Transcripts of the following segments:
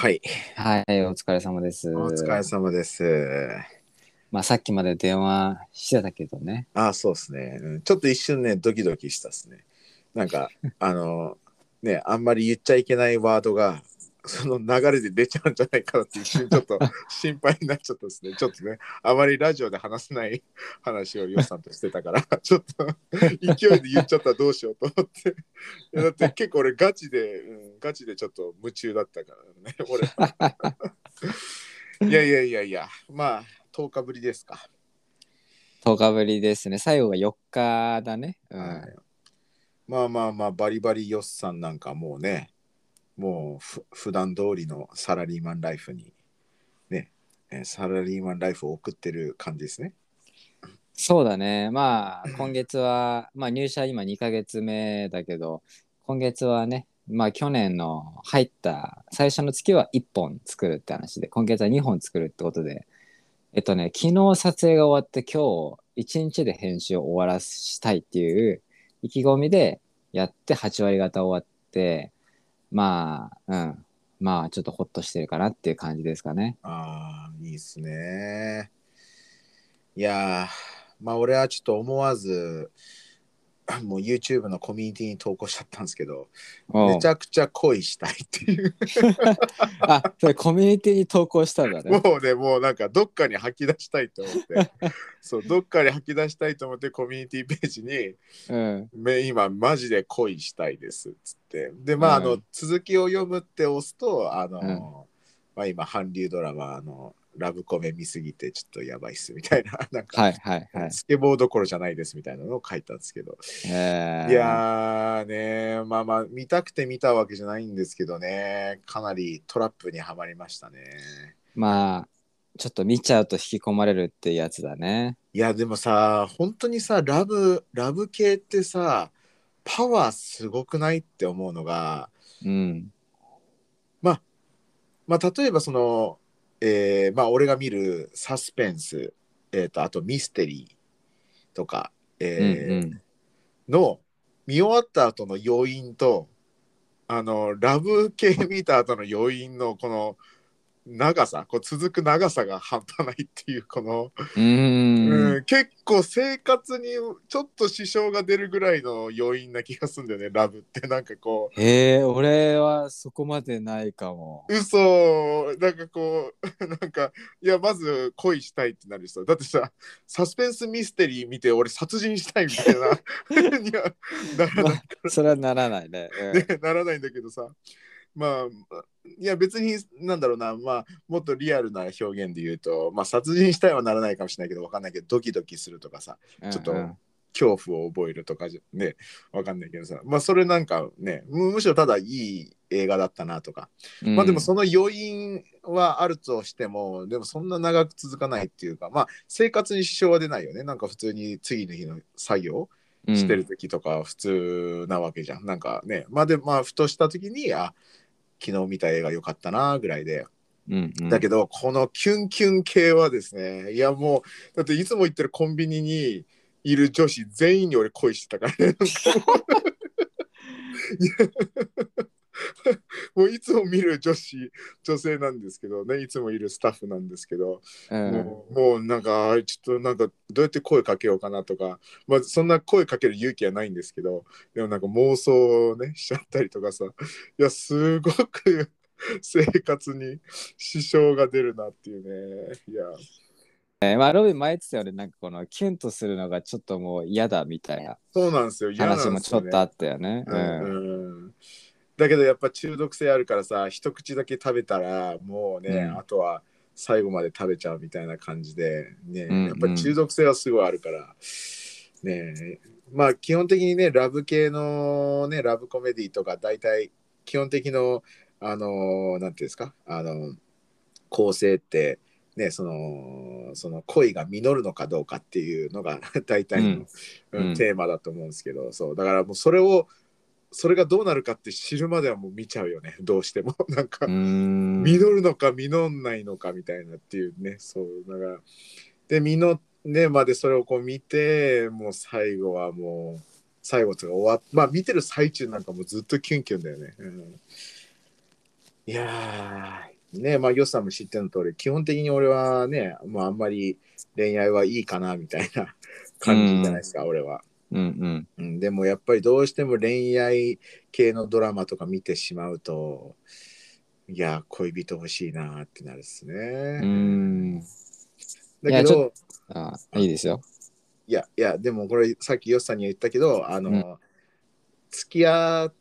はい。はい、お疲れ様です。お疲れ様です。まあ、さっきまで電話してたけどね。あ、そうですね。うんちょっと一瞬ね、ドキドキしたっすね。なんか、あの、ね、あんまり言っちゃいけないワードが、その流れで出ちゃうんじゃないかなって一瞬ちょっと 心配になっちゃったですね。ちょっとね、あまりラジオで話せない 話をヨウさんとしてたから、ちょっと勢いで言っちゃったらどうしようと思って。いやだって結構俺ガチで、うん、ガチでちょっと夢中だったからね、俺。いやいやいやいや、まあ、10日ぶりですか。10日ぶりですね。最後が4日だね。うん。はい、まあまあまあバリバリヨッさんなんかもうねもうふ普段通りのサラリーマンライフにねサラリーマンライフを送ってる感じですねそうだね。まあ、今月は、まあ、入社今2ヶ月目だけど、今月はね、まあ、去年の入った最初の月は1本作るって話で、今月は2本作るってことで、えっとね、昨日撮影が終わって、今日1日で編集を終わらしたいっていう意気込みでやって8割方終わって、まあ、うん。まあ、ちょっとほっとしてるかなっていう感じですかね。ああいいっすねいやまあ俺はちょっと思わず もう YouTube のコミュニティに投稿しちゃったんですけどめちゃくちゃ恋したいっていう あ、それコミュニティに投稿したんだね。もうね、もうなんかどっかに吐き出したいと思って、そう、どっかに吐き出したいと思ってコミュニティページに、うん。め今マジで恋したいですっつって。で、まあ、あの、うん続きを読むって押すと、あの、うんまあ今、韓流ドラマ、あの、ラブコメ見すぎてちょっとやばいっすみたいな、なんか、はいはいはい。スケボーどころじゃないですみたいなのを書いたんですけど、えー、いやーねまあまあ見たくて見たわけじゃないんですけどねかなりトラップにはまりましたねまあ、ちょっと見ちゃうと引き込まれるってやつだね。いやでもさ本当にさラブラブ系ってさパワーすごくないって思うのがうん。まあ例えばそのえーまあ俺が見るサスペンスえー、とあとミステリーとか、うんえーうん。の見終わった後の余韻とあのラブ系見た後の余韻のこの長さこう続く長さが半端ないっていうこの、うーん。うん結構生活にちょっと支障が出るぐらいの余韻な気がするんだよねラブってなんかこへえ、俺はそこまでないかも。う嘘なんかこう なんかいやまず恋したいってなる人だってさサスペンスミステリー見て俺殺人したいみたいなにはならないそれはならないね。うんね、ならないんだけどさまあいや別になんだろうな。まあもっとリアルな表現で言うとまあ殺人したいはならないかもしれないけどわかんないけどドキドキするとかさちょっとうんうん恐怖を覚えるとかじゃねわかんないけどさ。まあそれなんかねむむしろただいい映画だったなとか、まあでもその余韻はあるとしてもでもそんな長く続かないっていうかまあ生活に支障は出ないよね。なんか普通に次の日の作業うん。してる時とか普通なわけじゃん。なんかね、まあで、まあ、ふとした時に、あ、昨日見た映画良かったなぐらいで。うんうんだけど、このキュンキュン系はですね、いやもう、だっていつも行ってるコンビニにいる女子全員に俺恋してたからね。もういつも見る女子、女性なんですけどね、いつもいるスタッフなんですけど、うん。もうもうなんかちょっとなんかどうやって声かけようかなとか、まあ、そんな声かける勇気はないんですけどでもなんか妄想をねしちゃったりとかさいやすごく 生活に支障が出るなっていうね。いや。えーまあ、ロビン前言ってたよね、なんかこのキュンとするのがちょっともう嫌だみたいなそうなんですよ。嫌話もちょっとあったよね。ううんんうんだけどやっぱ中毒性あるからさ一口だけ食べたらもうね、うん。あとは最後まで食べちゃうみたいな感じでね、うんうん。やっぱり中毒性はすごいあるからねまあ基本的にねラブ系のねラブコメディとか大体基本的のあのなんていうんですかあの構成ってねそのその恋が実るのかどうかっていうのが大体の、うんうん。テーマだと思うんですけどそうだからもうそれをそれがどうなるかって知るまではもう見ちゃうよね。どうしても。なんか、実るのか実んないのかみたいなっていうね。そうだからで実ねまでそれをこう見てもう最後はもう最後とか終わっまあ見てる最中なんかもうずっとキュンキュンだよね、うん。いやー、ねまあ、ヨスさんも知っての通り、基本的に俺はね、まあ、あんまり恋愛はいいかなみたいな感じじゃないですか、俺は。うんうん。うん、でもやっぱりどうしても恋愛系のドラマとか見てしまうと、いや、恋人欲しいなってなるっすね。うん。だけど、あいいですよ。いや、いや、でもこれさっきヨスさんには言ったけど、あの、うん付き合、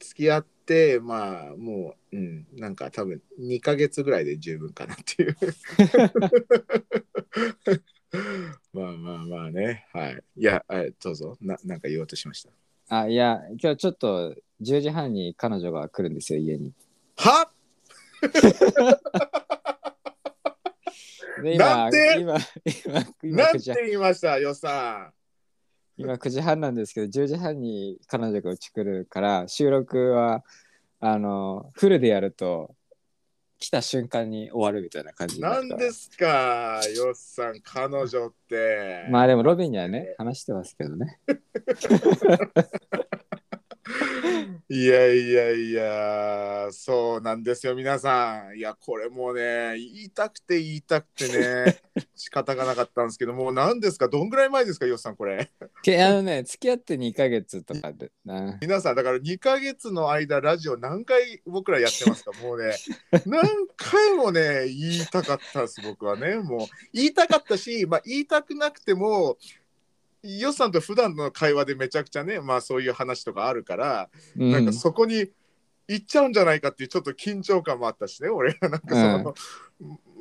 付き合って、まあ、もう、うん、なんか多分2ヶ月ぐらいで十分かなっていう。まあまあまあね、はい。いや、はいどうぞ、ななんか言おうとしました？あ、いや、今日ちょっと10時半に彼女が来るんですよ、家に。は？で、なんて今、今、今、なん9 時て言いました、ヨスさ今9時半なんですけど、10時半に彼女がうち来るから、収録は、あの、フルでやると、来た瞬間に終わるみたいな感じなんですか、ヨスさん、彼女って。まあでもロビンにはね、話してますけどね。いやいやいや、そうなんですよ、皆さん。いや、これもうね、言いたくて言いたくてね、仕方がなかったんですけど、もう何ですか、どんぐらい前ですか、ヨスさん、これ。けあのね、付き合って2ヶ月とかで、な皆さん、だから2ヶ月の間、ラジオ何回僕らやってますか、もうね、何回もね、言いたかったです、僕はね。もう、言いたかったし、まあ、言いたくなくても、ヨスさんと普段の会話でめちゃくちゃね、まあそういう話とかあるから、うん。なんかそこに行っちゃうんじゃないかっていうちょっと緊張感もあったしね、俺はなんかその、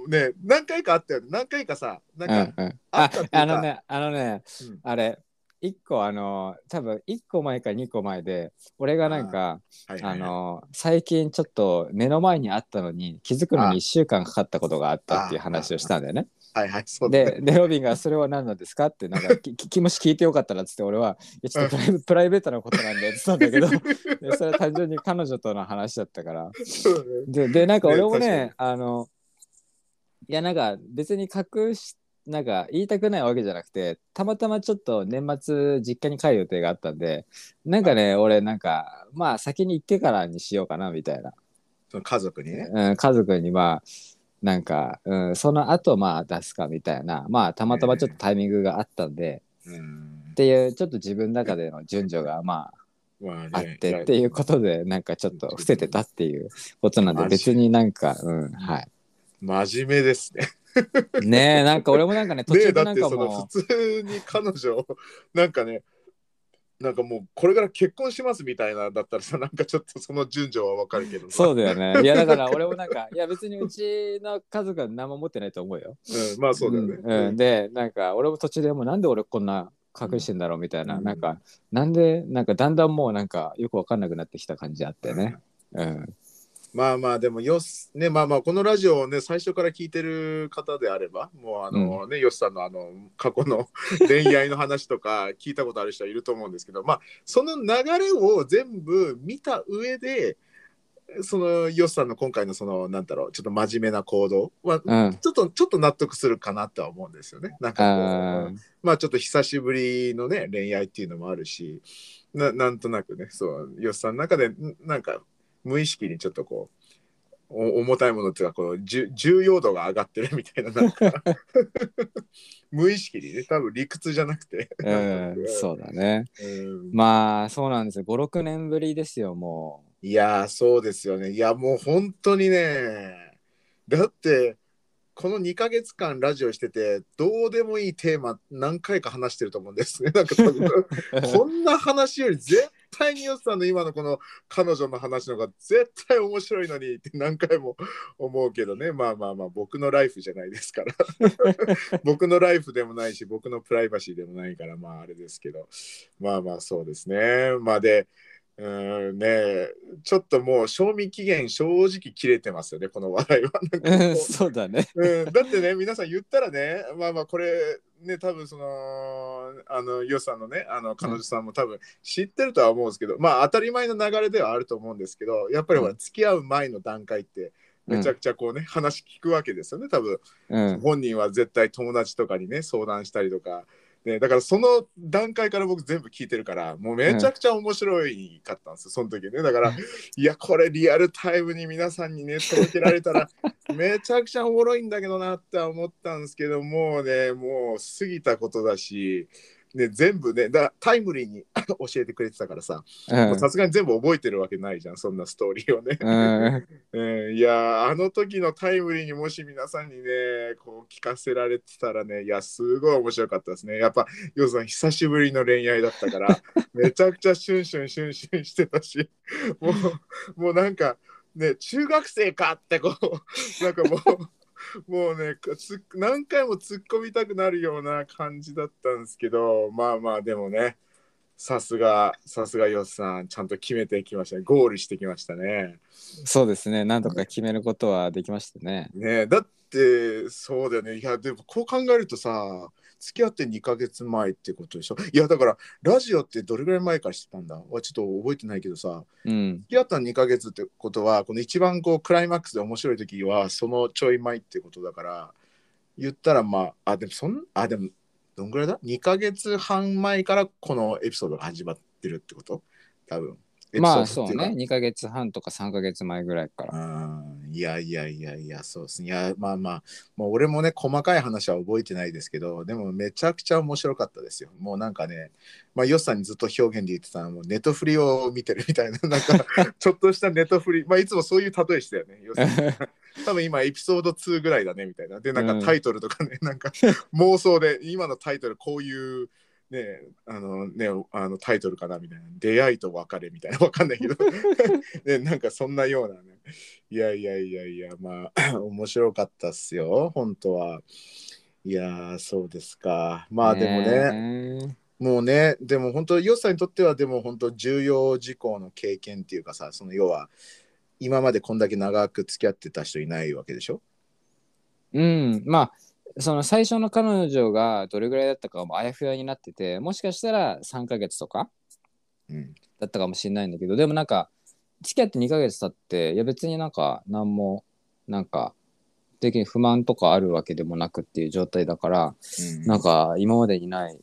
ね、何回かあったよね、何回かさ、なんか、うんうん、ああったっていうか。あのね、あのね、うん。あれ、1個、あの、多分1個前か2個前で、俺がなんか、あはいはいはい。の、最近ちょっと目の前にあったのに気づくのに1週間かかったことがあったっていう話をしたんだよね。はいはい、そうだねで、でロビンがそれは何なんですか？って、なんか、き きもし聞いてよかったらっつって、俺は、いやちょっとプライベプライベートなことなんでって言ったんだけど、でそれは単純に彼女との話だったから。そうだねで、でなんか俺もね確ね、あの、いや、なんか別に隠し、なんか言いたくないわけじゃなくて、たまたまちょっと年末実家に帰る予定があったんで、なんかね、俺なんか、まあ先に行ってからにしようかなみたいな。その家族にね。うん、家族にまあ、なんか、うん、その後まあ出すかみたいな、まあたまたまちょっとタイミングがあったんで、うん。っていうちょっと自分の中での順序がままあねああってっていうことでなんかちょっと伏せてたっていうことなんで別になんかうんはい。真面目ですね。ねえなんか俺もなんかね途ね中でなんかも普通に彼女をなんかねなんかもうこれから結婚しますみたいなだったらさなんかちょっとその順序はわかるけどそうだよね。いやだから俺もなんかいや別にうちの家族は何も持ってないと思うよ。うん、まあそうだよね。うんうん。でなんか俺も途中でもうなんで俺こんな隠してんだろうみたいな、うん。なんかなんでなんかだんだんもうなんかよくわかんなくなってきた感じあってね。うんまあまあでもよすねまあまあこのラジオをね最初から聞いてる方であればもうあの、ねよしさんのあの過去の恋愛の話とか 聞いたことある人はいると思うんですけどまあその流れを全部見た上でそのよしさんの今回のそのなんだろうちょっと真面目な行動は、うん。ちょっとちょっと納得するかなとは思うんですよね。なんかこまあちょっと久しぶりのね恋愛っていうのもあるしななんとなくねそうよしさんの中でんなんか無意識にちょっとこうお重たいものっていうかこう重要度が上がってるみたいななんか。無意識にね多分理屈じゃなくて、ーうん そうだね。うん。まあそうなんですよ。56年ぶりですよもいやーそうですよね。いやもう本当にねだってこの2ヶ月間ラジオしててどうでもいいテーマ何回か話してると思うんですね。なんか こんな話より絶対によっさんの今のこの彼女の話の方が絶対面白いのにって何回も思うけどね。まあまあまあ僕のライフじゃないですから。僕のライフでもないし僕のプライバシーでもないからまああれですけど。まあまあそうですね。まあでうーんねちょっともう賞味期限正直切れてますよねこの話題は。そうだね。うん、だってね皆さん言ったらねまあまあこれね多分そのあのヨウさんのねあの彼女さんも多分知ってるとは思うんですけど、まあ当たり前の流れではあると思うんですけどやっぱりほら付き合う前の段階ってめちゃくちゃこうね、話聞くわけですよね多分。うん。本人は絶対友達とかにね相談したりとかね、だからその段階から僕全部聞いてるからもうめちゃくちゃ面白いかったんですよ、その時ね。だから いやこれリアルタイムに皆さんにね届けられたらめちゃくちゃおもろいんだけどなって思ったんですけどもうねもう過ぎたことだしね、全部ねだタイムリーに 教えてくれてたからささすがに全部覚えてるわけないじゃんそんなストーリーをね、うん。うん、いやあの時のタイムリーにもし皆さんにねこう聞かせられてたらねいやすごい面白かったですね。やっぱヨウさん久しぶりの恋愛だったから めちゃくちゃシュンシュンシュンシュンしてたしもうもうなんかね中学生かってこうなんかもうもうねつ何回も突っ込みたくなるような感じだったんですけどまあまあでもねさすがさすがヨスさんちゃんと決めてきましたねゴールしてきましたね。そうですねなんとか決めることはできましたね。ねだってそうだよねいやでもこう考えるとさ付き合って2ヶ月前ってことでしょ？いやだからラジオってどれぐらい前からしてたんだ？わちょっと覚えてないけどさ。うん、付き合った2ヶ月ってことはこの一番こうクライマックスで面白い時はそのちょい前ってことだから言ったらまああでもそんあでもどんぐらいだ ?2 ヶ月半前からこのエピソードが始まってるってこと？多分。まあそうね。2ヶ月半とか3ヶ月前ぐらいから。うん。いやいやいやいやそうですね。いやまあまあもう俺もね細かい話は覚えてないですけどでもめちゃくちゃ面白かったですよ。もうなんかねまあヨッさんにずっと表現で言ってたのはもうネトフリを見てるみたいな なんかちょっとしたネトフリまあいつもそういう例えしたよねヨッさん多分今エピソード2ぐらいだねみたいな。でなんかタイトルとかね、なんか妄想で今のタイトルこういうねあのねあのタイトルかなみたいな。出会いと別れみたいな。わかんないけど。ねなんかそんなようなね。いやいやいやいやまあ 面白かったっすよ。本当は。いやーそうですか。まあでもね。ねもうねでも本当ヨッさんにとってはでも本当重要事項の経験っていうかさその要は今までこんだけ長く付き合ってた人いないわけでしょ？うん。まあその最初の彼女がどれぐらいだったかもあやふやになっててもしかしたら3ヶ月とかうんだったかもしれないんだけどでもなんか付き合って2ヶ月経っていや別になんか何もなんか的に不満とかあるわけでもなくっていう状態だから、なんか今までにない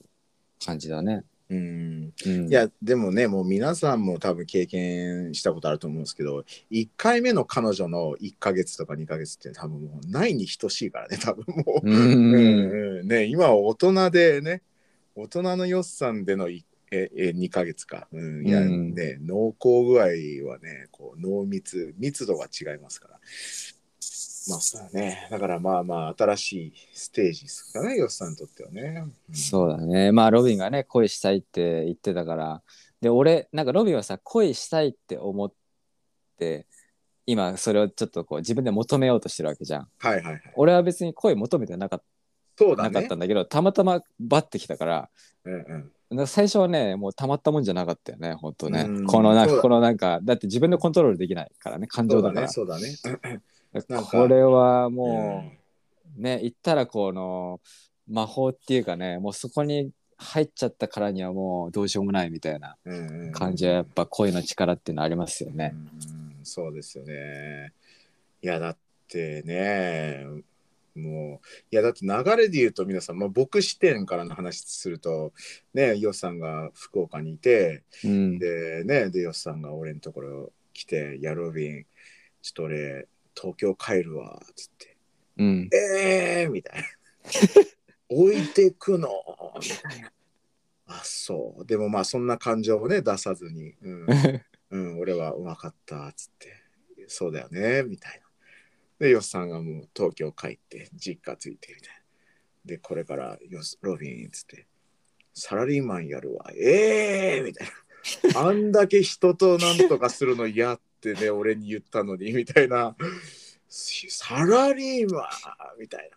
感じだね。うん。うん、いやでもねもう皆さんも多分経験したことあると思うんですけど1回目の彼女の1ヶ月とか2ヶ月って多分もうないに等しいからね多分もう、うん。うんうん。ね、今は大人でね大人のよっさんでのいええ2ヶ月か、うん、いやうん。ね濃厚具合はねこう濃密密度が違いますからまあそうね。だからまあまあ新しいステージですかねよっさんにとってはね、うん。そうだね。まあロビンがね恋したいって言ってたから。で俺なんかロビンはさ恋したいって思って今それをちょっとこう自分で求めようとしてるわけじゃん。はいはいはい。俺は別に恋求めてなかっそうだね。なかったんだけどたまたまバッてきたからうんうん。最初はねもうたまったもんじゃなかったよね本当ね。うんこのなんそうだ。かこのなんかだって自分でコントロールできないからね感そうだ情だから。ねそうだねなんかこれはうんもうね言ったらこの魔法っていうかねもうそこに入っちゃったからにはもうどうしようもないみたいなうんうん感じはやっぱ恋の力っていうのありますよね。うんそうですよね。いやだってねもういやだって流れで言うと皆さん、まあ、僕視点からの話するとねヨシさんが福岡にいてうん、でねでヨシさんが俺のところ来て「やロビンちょっと俺東京帰るわ」つってうん「えー!」みたいな「置いてくの?」みたいな。あそうでもまあそんな感情をね出さずに、うん、うん、俺はうまかったっつって、そうだよね、みたいな。で、ヨスさんがもう東京帰って、実家ついてみたいな。で、これからヨスロビンっつって、サラリーマンやるわ、ええー、みたいな。あんだけ人となんとかするの嫌ってね、俺に言ったのに、みたいな。サラリーマンみたいな。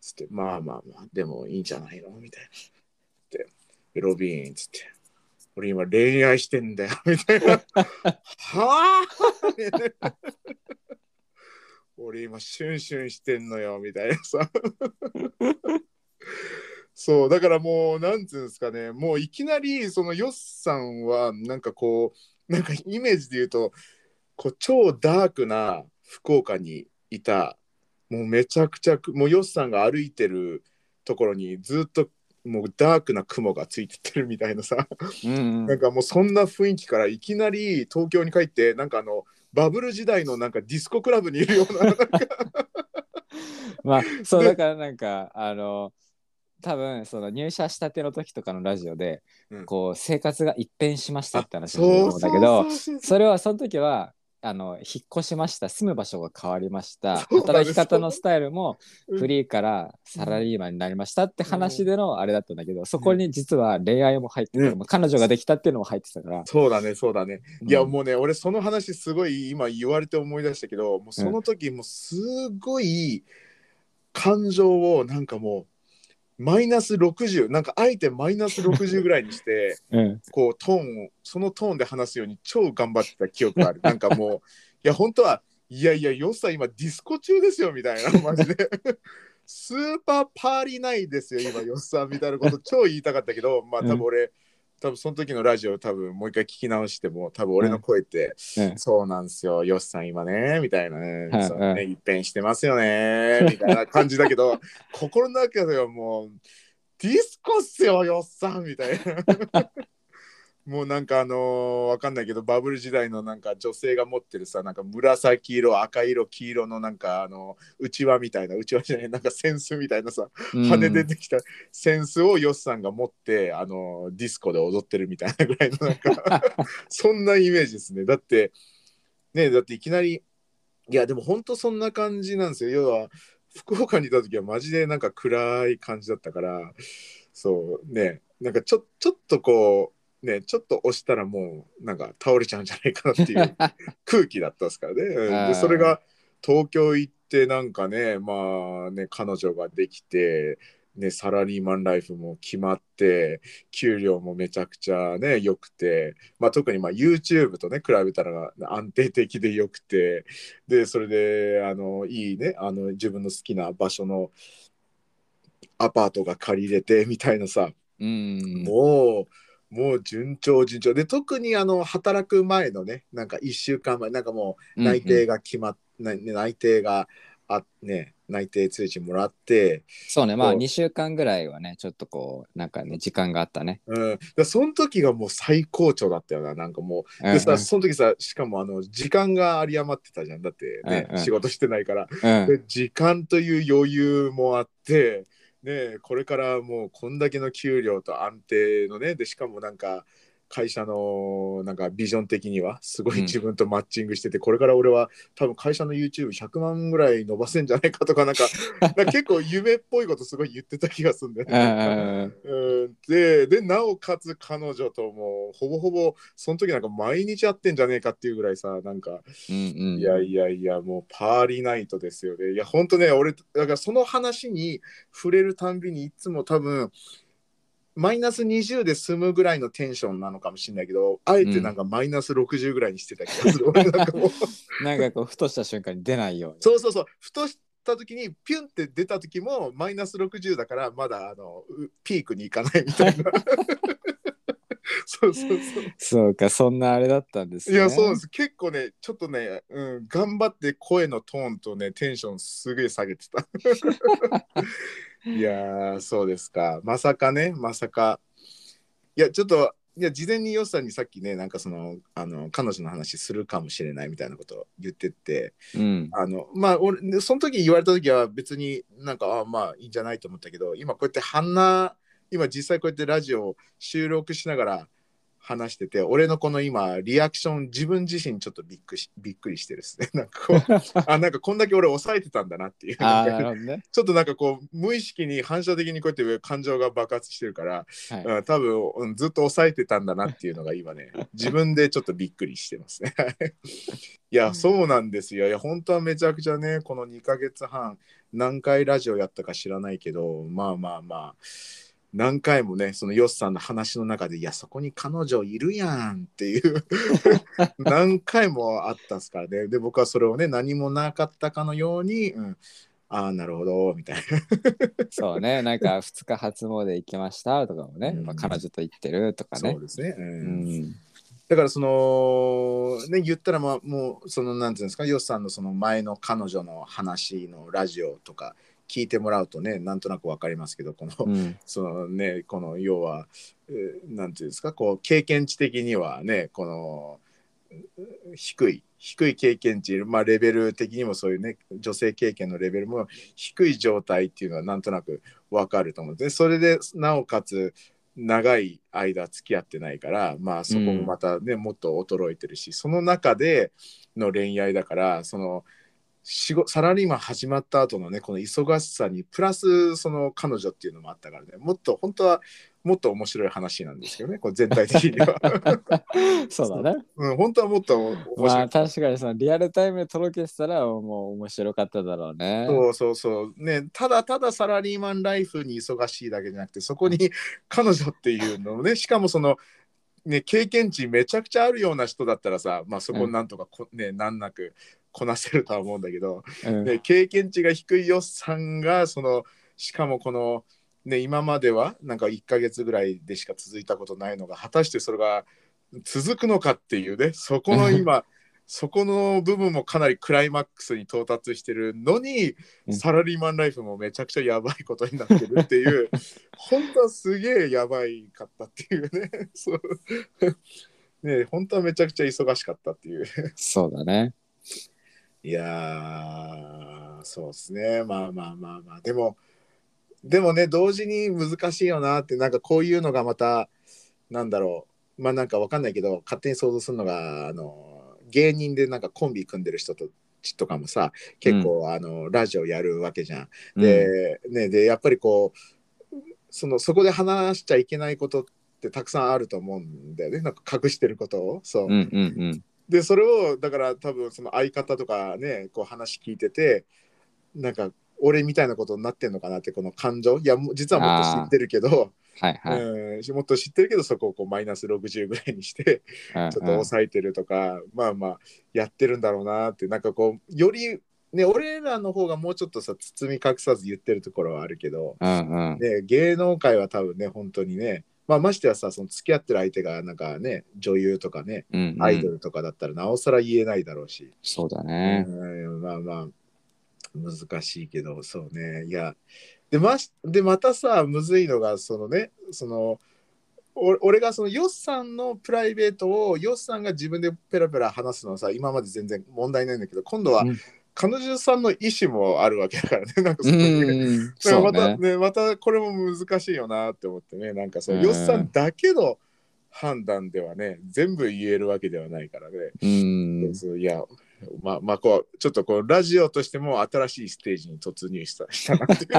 つって、まあまあまあ、でもいいんじゃないのみたいな。で、ロビンっつって。俺今恋愛してんだよみたいな。はあ？俺今シュンシュンしてんのよみたいなさ。そうだからもうなんつうんですかねもういきなりそのヨッさんはなんかこうなんかイメージで言うとこう超ダークな福岡にいた。もうめちゃくちゃもうヨッさんが歩いてるところにずっともうダークな雲がついてってるみたいなさ、うんなんかもうそんな雰囲気からいきなり東京に帰ってなんかあのバブル時代のなんかディスコクラブにいるような。なんかまあそうでだからなんかあの多分その入社したての時とかのラジオで、うん。こう生活が一変しましたって話をすると思うんだけどそれはその時はあの引っ越しました。住む場所が変わりました。働き方のスタイルもうん。フリーからサラリーマンになりましたって話でのあれだったんだけど、そこに実は恋愛も入ってて、うん。彼女ができたっていうのも入ってたから、そうだねそうだね。いやうんもうね俺その話すごい今言われて思い出したけどもうその時もうすごい感情をなんかもうマイナス60なんかあえてマイナス60ぐらいにして うん。こうトーンをそのトーンで話すように超頑張ってた記憶がある。なんかもう いや本当はいやいやよっさん今ディスコ中ですよみたいな。マジで。スーパーパーリーナイですよ今よっさんみたいなこと超言いたかったけどまあ多分俺、多分その時のラジオ多分もう一回聞き直しても多分俺の声って、うん。そうなんですよ。よっさん今ねみたいなね,、うんね。一変してますよねみたいな感じだけど 心の中ではもうディスコっすよよっさんみたいなもうなんかあのーわかんないけどバブル時代のなんか女性が持ってるさなんか紫色赤色黄色のなんかあのうちわみたいなうちわじゃないなんかセンスみたいなさ羽出てきたセンスをヨスさんが持ってあのディスコで踊ってるみたいなぐらいのなんか そんなイメージですね。だってねだっていきなりいやでも本当そんな感じなんですよ。要は福岡にいた時はマジでなんか暗い感じだったからそうねなんかちょちょっとこうねちょっと押したらもうなんか倒れちゃうんじゃないかなっていう 空気だったですからね。でそれが東京行ってなんかねまあね彼女ができて、ね、サラリーマンライフも決まって給料もめちゃくちゃね良くて、まあ、特にまあ YouTube とね比べたら安定的で良くてでそれであのいいねあの自分の好きな場所のアパートが借りれてみたいなさ、うん。もう、もう順調順調。で特にあの働く前のねなんか1週間前なんかもう内定が決まっ、な内定があね内定通知もらって、そうねまあそう。2週間ぐらいはねちょっとこうなんかね時間があったね。うん、だその時がもう最高潮だったよななんかもう。でさ、うん。うんその時さしかもあの時間が有り余ってたじゃん。だってね、うんうん。仕事してないから。うん。で時間という余裕もあって、ね、これからもうこんだけの給料と安定のねでしかもなんか会社のなんかビジョン的にはすごい自分とマッチングしてて、これから俺は多分会社の YouTube100 万ぐらい伸ばせんじゃないかとか なんか結構夢っぽいことすごい言ってた気がするんだよね。うん、ででなおかつ彼女ともうほぼほぼその時なんか毎日会ってんじゃねえかっていうぐらいさなんかうんうんいやいやいや、もうパーリーナイトですよね。いや、本当ね、俺、だからその話に触れるたんびにいつも多分、マイナス20で済むぐらいのテンションなのかもしれないけど、あえてなんかマイナス60ぐらいにしてた気がする。俺なんかもうなんかこうふとした瞬間に出ないように。そうそうそう、ふとした時にピュンって出た時もマイナス60だから、まだあのうピークに行かないみたいな。そうそうそう。そうかそんなあれだったんですね。いや、そうです。結構ね、ちょっとね、うん、頑張って声のトーンとね、テンションすげえ下げてた。いやー、そうですか。まさかね、まさか。いや、ちょっと、いや、事前にヨッさんにさっきね、なんかその、あの、彼女の話するかもしれないみたいなことを言ってて、うんあの、まあ、俺、ねその時言われた時は別になんか、あまあ、いいんじゃないと思ったけど、今こうやって鼻、今実際こうやってラジオを収録しながら話してて、俺のこの今、リアクション、自分自身ちょっとびっくりしびっくりしてですね。なんかこう、あ、なんかこんだけ俺抑えてたんだなっていう。ね。ちょっとなんかこう、無意識に反射的にこうやって感情が爆発してるから、はいうん、多分、うんずっと抑えてたんだなっていうのが今ね、自分でちょっとびっくりしてますね。いや、そうなんですよ。いや、本当はめちゃくちゃね、この2ヶ月半、何回ラジオやったか知らないけど、まあまあまあ、何回もね、そのヨスさんの話の中で、いや、そこに彼女いるやんっていう、何回もあったっすからね。で、僕はそれをね、何もなかったかのように、うん、ああ、なるほど、みたいな。そうねなんか2日初詣行きましたとかもね、うんまあ、彼女と行ってるとかねそう。ですね。ううんんだからそのね言ったらまあもうそのなんていうんですかヨスさんのその前の彼女の話のラジオとか聞いてもらうとねなんとなく分かりますけどこの、うんそのねこの要は、えーなんていうんですかこう経験値的にはねこのう低い低い経験値、まあ、レベル的にもそういうね女性経験のレベルも低い状態っていうのはなんとなく分かると思うんですね。それでなおかつ長い間付き合ってないからまあそこもまたね、もっと衰えてるしその中での恋愛だからその仕事サラリーマン始まった後のねこの忙しさにプラスその彼女っていうのもあったからねもっと本当はもっと面白い話なんですけどね これ全体的には、そうだね。うん、本当はもっと面白い、まあ確かにそのリアルタイムで届けてたらもう面白かっただろうね。そうそうそうねただただサラリーマンライフに忙しいだけじゃなくてそこに彼女っていうのをねしかもそのね経験値めちゃくちゃあるような人だったらさまあそこをなんとかこ、ね難なくこなせるとは思うんだけど、うん。で経験値が低いよっさんがそのしかもこの、ね、今まではなんか1ヶ月ぐらいでしか続いたことないのが果たしてそれが続くのかっていうねそこの今そこの部分もかなりクライマックスに到達してるのに、うん。サラリーマンライフもめちゃくちゃやばいことになってるっていう 本当はすげえやばいかったっていうね。そう。ね本当はめちゃくちゃ忙しかったっていう。そうだね。いやー、そうですね。まあまあまあまあ。でも、でもね、同時に難しいよなって、なんかこういうのがまた、なんだろう。まあなんかわかんないけど、勝手に想像するのが、あの、芸人でなんかコンビ組んでる人ととかもさ、結構、あの、ラジオやるわけじゃん。で、ね、で、やっぱりこう、その、そこで話しちゃいけないことってたくさんあると思うんだよね。なんか隠してることを。そう。うんうんうんでそれをだから多分その相方とかねこう話聞いててなんか俺みたいなことになってんのかなってこの感情？いやもう実はもっと知ってるけど、はいはい。うん、もっと知ってるけどそこをこうマイナス60ぐらいにしてうんうん。ちょっと抑えてるとか、まあまあやってるんだろうなってなんかこうよりね俺らの方がもうちょっとさ包み隠さず言ってるところはあるけど、うんうん。ね、芸能界は多分ね本当にねまあましてはさその付き合ってる相手がなんかね女優とかねうんうん。アイドルとかだったらなおさら言えないだろうし、そうだね。うん。まあまあ難しいけどそうね。いやでましでまたさむずいのがそのねそのお俺がそのヨッさんのプライベートをヨッさんが自分でペラペラ話すのはさ今まで全然問題ないんだけど今度はうん彼女さんの意思もあるわけだからね なんかそうんこにねうん。だからそうまたね。ねまたこれも難しいよなって思ってねなんかそううんヨッさんだけの判断ではね全部言えるわけではないからねうん。そういや、まあまあこう、ちょっとこう、ラジオとしても新しいステージに突入したしたなっていう。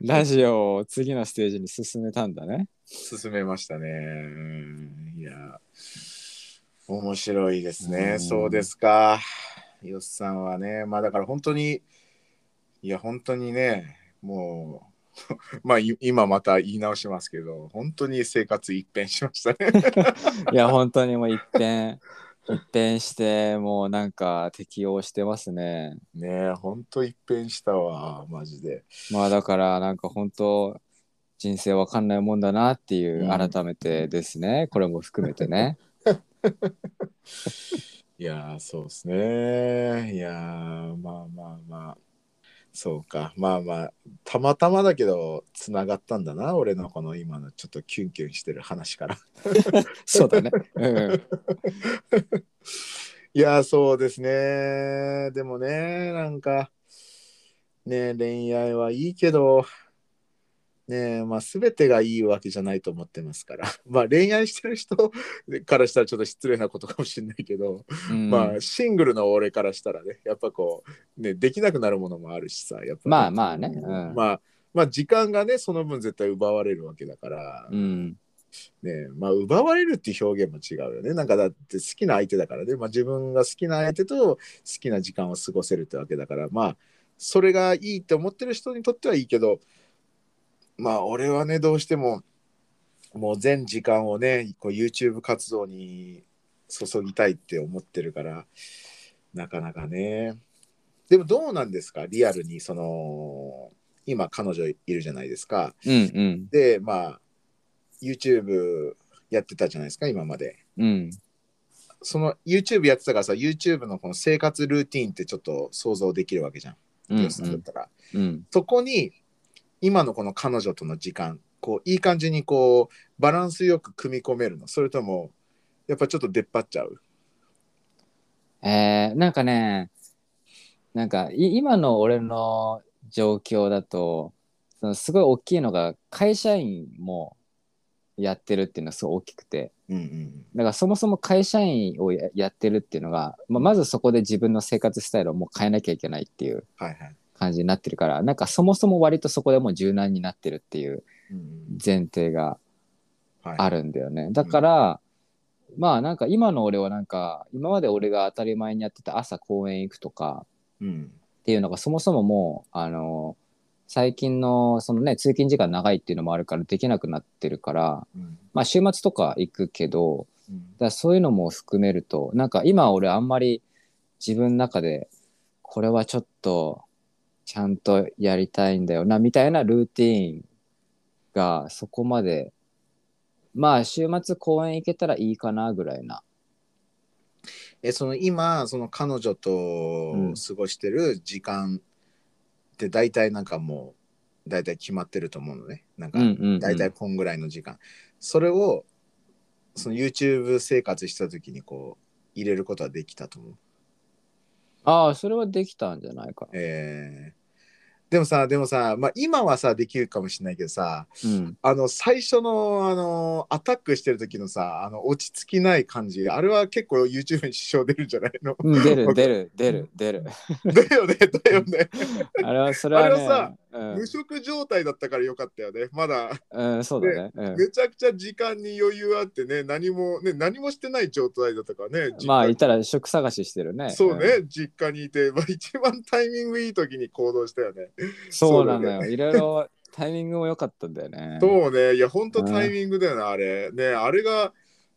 ラジオを次のステージに進めたんだね。進めましたね。うん、いや、面白いですね。うんそうですか。よっさんはね、まあだから本当に、いや、本当にね、もう、まあい今また言い直しますけど、本当に生活一変しましたね。いや、本当にもう一変、一変して、もうなんか適応してますね。ねえ、本当一変したわ、マジで。まあだからなんか本当人生わかんないもんだなっていううん改めてですね、これも含めてね。いやーそうですね。いやーまあまあまあ。そうか。まあまあ、たまたまだけど、つながったんだな。俺のこの今のちょっとキュンキュンしてる話から。そうだね。うん。いやーそうですね。でもね、なんか、ね恋愛はいいけど、ねまあ全てがいいわけじゃないと思ってますから。まあ恋愛してる人からしたらちょっと失礼なことかもしれないけど、うん。まあシングルの俺からしたらねやっぱこうねできなくなるものもあるしさやっぱまあまあね。うん。まあまあ時間がねその分絶対奪われるわけだから、うん。ねまあ奪われるっていう表現も違うよね。なんかだって好きな相手だからね、まあ、自分が好きな相手と好きな時間を過ごせるってわけだから。まあそれがいいって思ってる人にとってはいいけどまあ俺はねどうしてももう全時間をねこう YouTube 活動に注ぎたいって思ってるからなかなかね。でもどうなんですか？リアルにその今彼女いるじゃないですか。うんうん。でまあ YouTube やってたじゃないですか今まで。うん。その YouTube やってたからさ YouTube のこの生活ルーティンってちょっと想像できるわけじゃん。うんよっさんだったら、うん。そこに今のこの彼女との時間こういい感じにこうバランスよく組み込めるの。それともやっぱちょっと出っ張っちゃう？えー、なんかねなんかい今の俺の状況だとそのすごい大きいのが会社員もやってるっていうのがすごい大きくて。うんうんだからそもそも会社員をややってるっていうのが、まあ、まずそこで自分の生活スタイルをもう変えなきゃいけないっていう。はいはい、感じになってるからなんかそもそも割とそこでもう柔軟になってるっていううんうん。前提がはい、あるんだよね。だから、まあなんか今の俺はなんか今まで俺が当たり前にやってた朝公園行くとかうんっていうのがそもそももうあの最近のそのね通勤時間長いっていうのもあるからできなくなってるからうん。まあ週末とか行くけどうん。だそういうのも含めるとなんか今俺あんまり自分の中でこれはちょっとちゃんとやりたいんだよなみたいなルーティーンがそこまで。まあ週末公園行けたらいいかなぐらいな。えその今その彼女とん過ごしてる時間って大体なんかもう大体決まってると思うのね。なんかうんうん、うん、大体こんぐらいの時間、それをその YouTube 生活した時にこう入れることはできたと思う？ああそれはできたんじゃないかな。えーでもさでもさ、まあ、今はさできるかもしれないけどさうん。あの最初のあのアタックしてる時のさあの落ち着きない感じあれは結構 YouTube に支障出るんじゃないの？うん出る出る出る出る。だよねだよね。あれはそれはねあれはさうん。無職状態だったからよかったよねまだ。うん、そうだね、うん、めちゃくちゃ時間に余裕あってね何もね何もしてない状態だったからねまあいたら職探ししてるね。そうね、実家にいて、まあ、一番タイミングいい時に行動したよね。そうなのそうだよ。いろいろタイミングも良かったんだよね。そうね、いや、ほんとタイミングだよな、あれ。ね、あれが、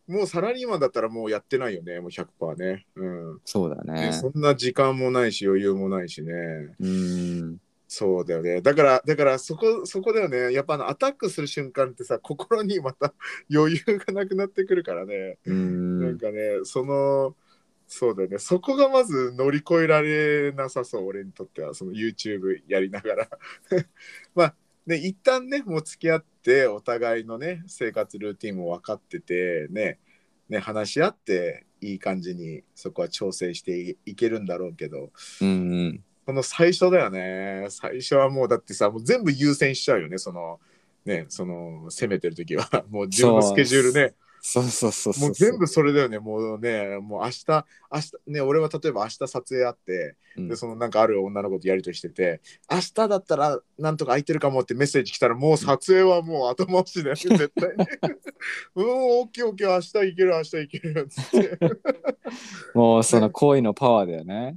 もうサラリーマンだったらもうやってないよね、もう100%ね。うん。そうだねね。そんな時間もないし、余裕もないしね。うん。そうだよね。だから、だからそこ、そこだよね。やっぱあのアタックする瞬間ってさ、心にまた余裕がなくなってくるからね。うなんん。かね、その、そうだよね。そこがまず乗り越えられなさそう、俺にとっては、その YouTube やりながら。まあ、ね、一旦ね、もう付き合って、お互いのね、生活ルーティンも分かってて、ね、ね、話し合って、いい感じにそこは調整していいけるんだろうけど、うん。この最初だよね。最初はもうだってさ、もう全部優先しちゃうよね、その、ね、その、攻めてる時は。もう自分のスケジュールね。そうそうそう。もう全部それだよね、もうね、もう明日、明日、ね、俺は例えば明日撮影あって、うんで、そのなんかある女の子とやりとりしてて、明日だったらなんとか空いてるかもってメッセージ来たら、もう撮影はもう後回しだよね、絶対に。うん、オッケーオッケー、明日行ける、明日行けるっつって。もうその恋のパワーだよね。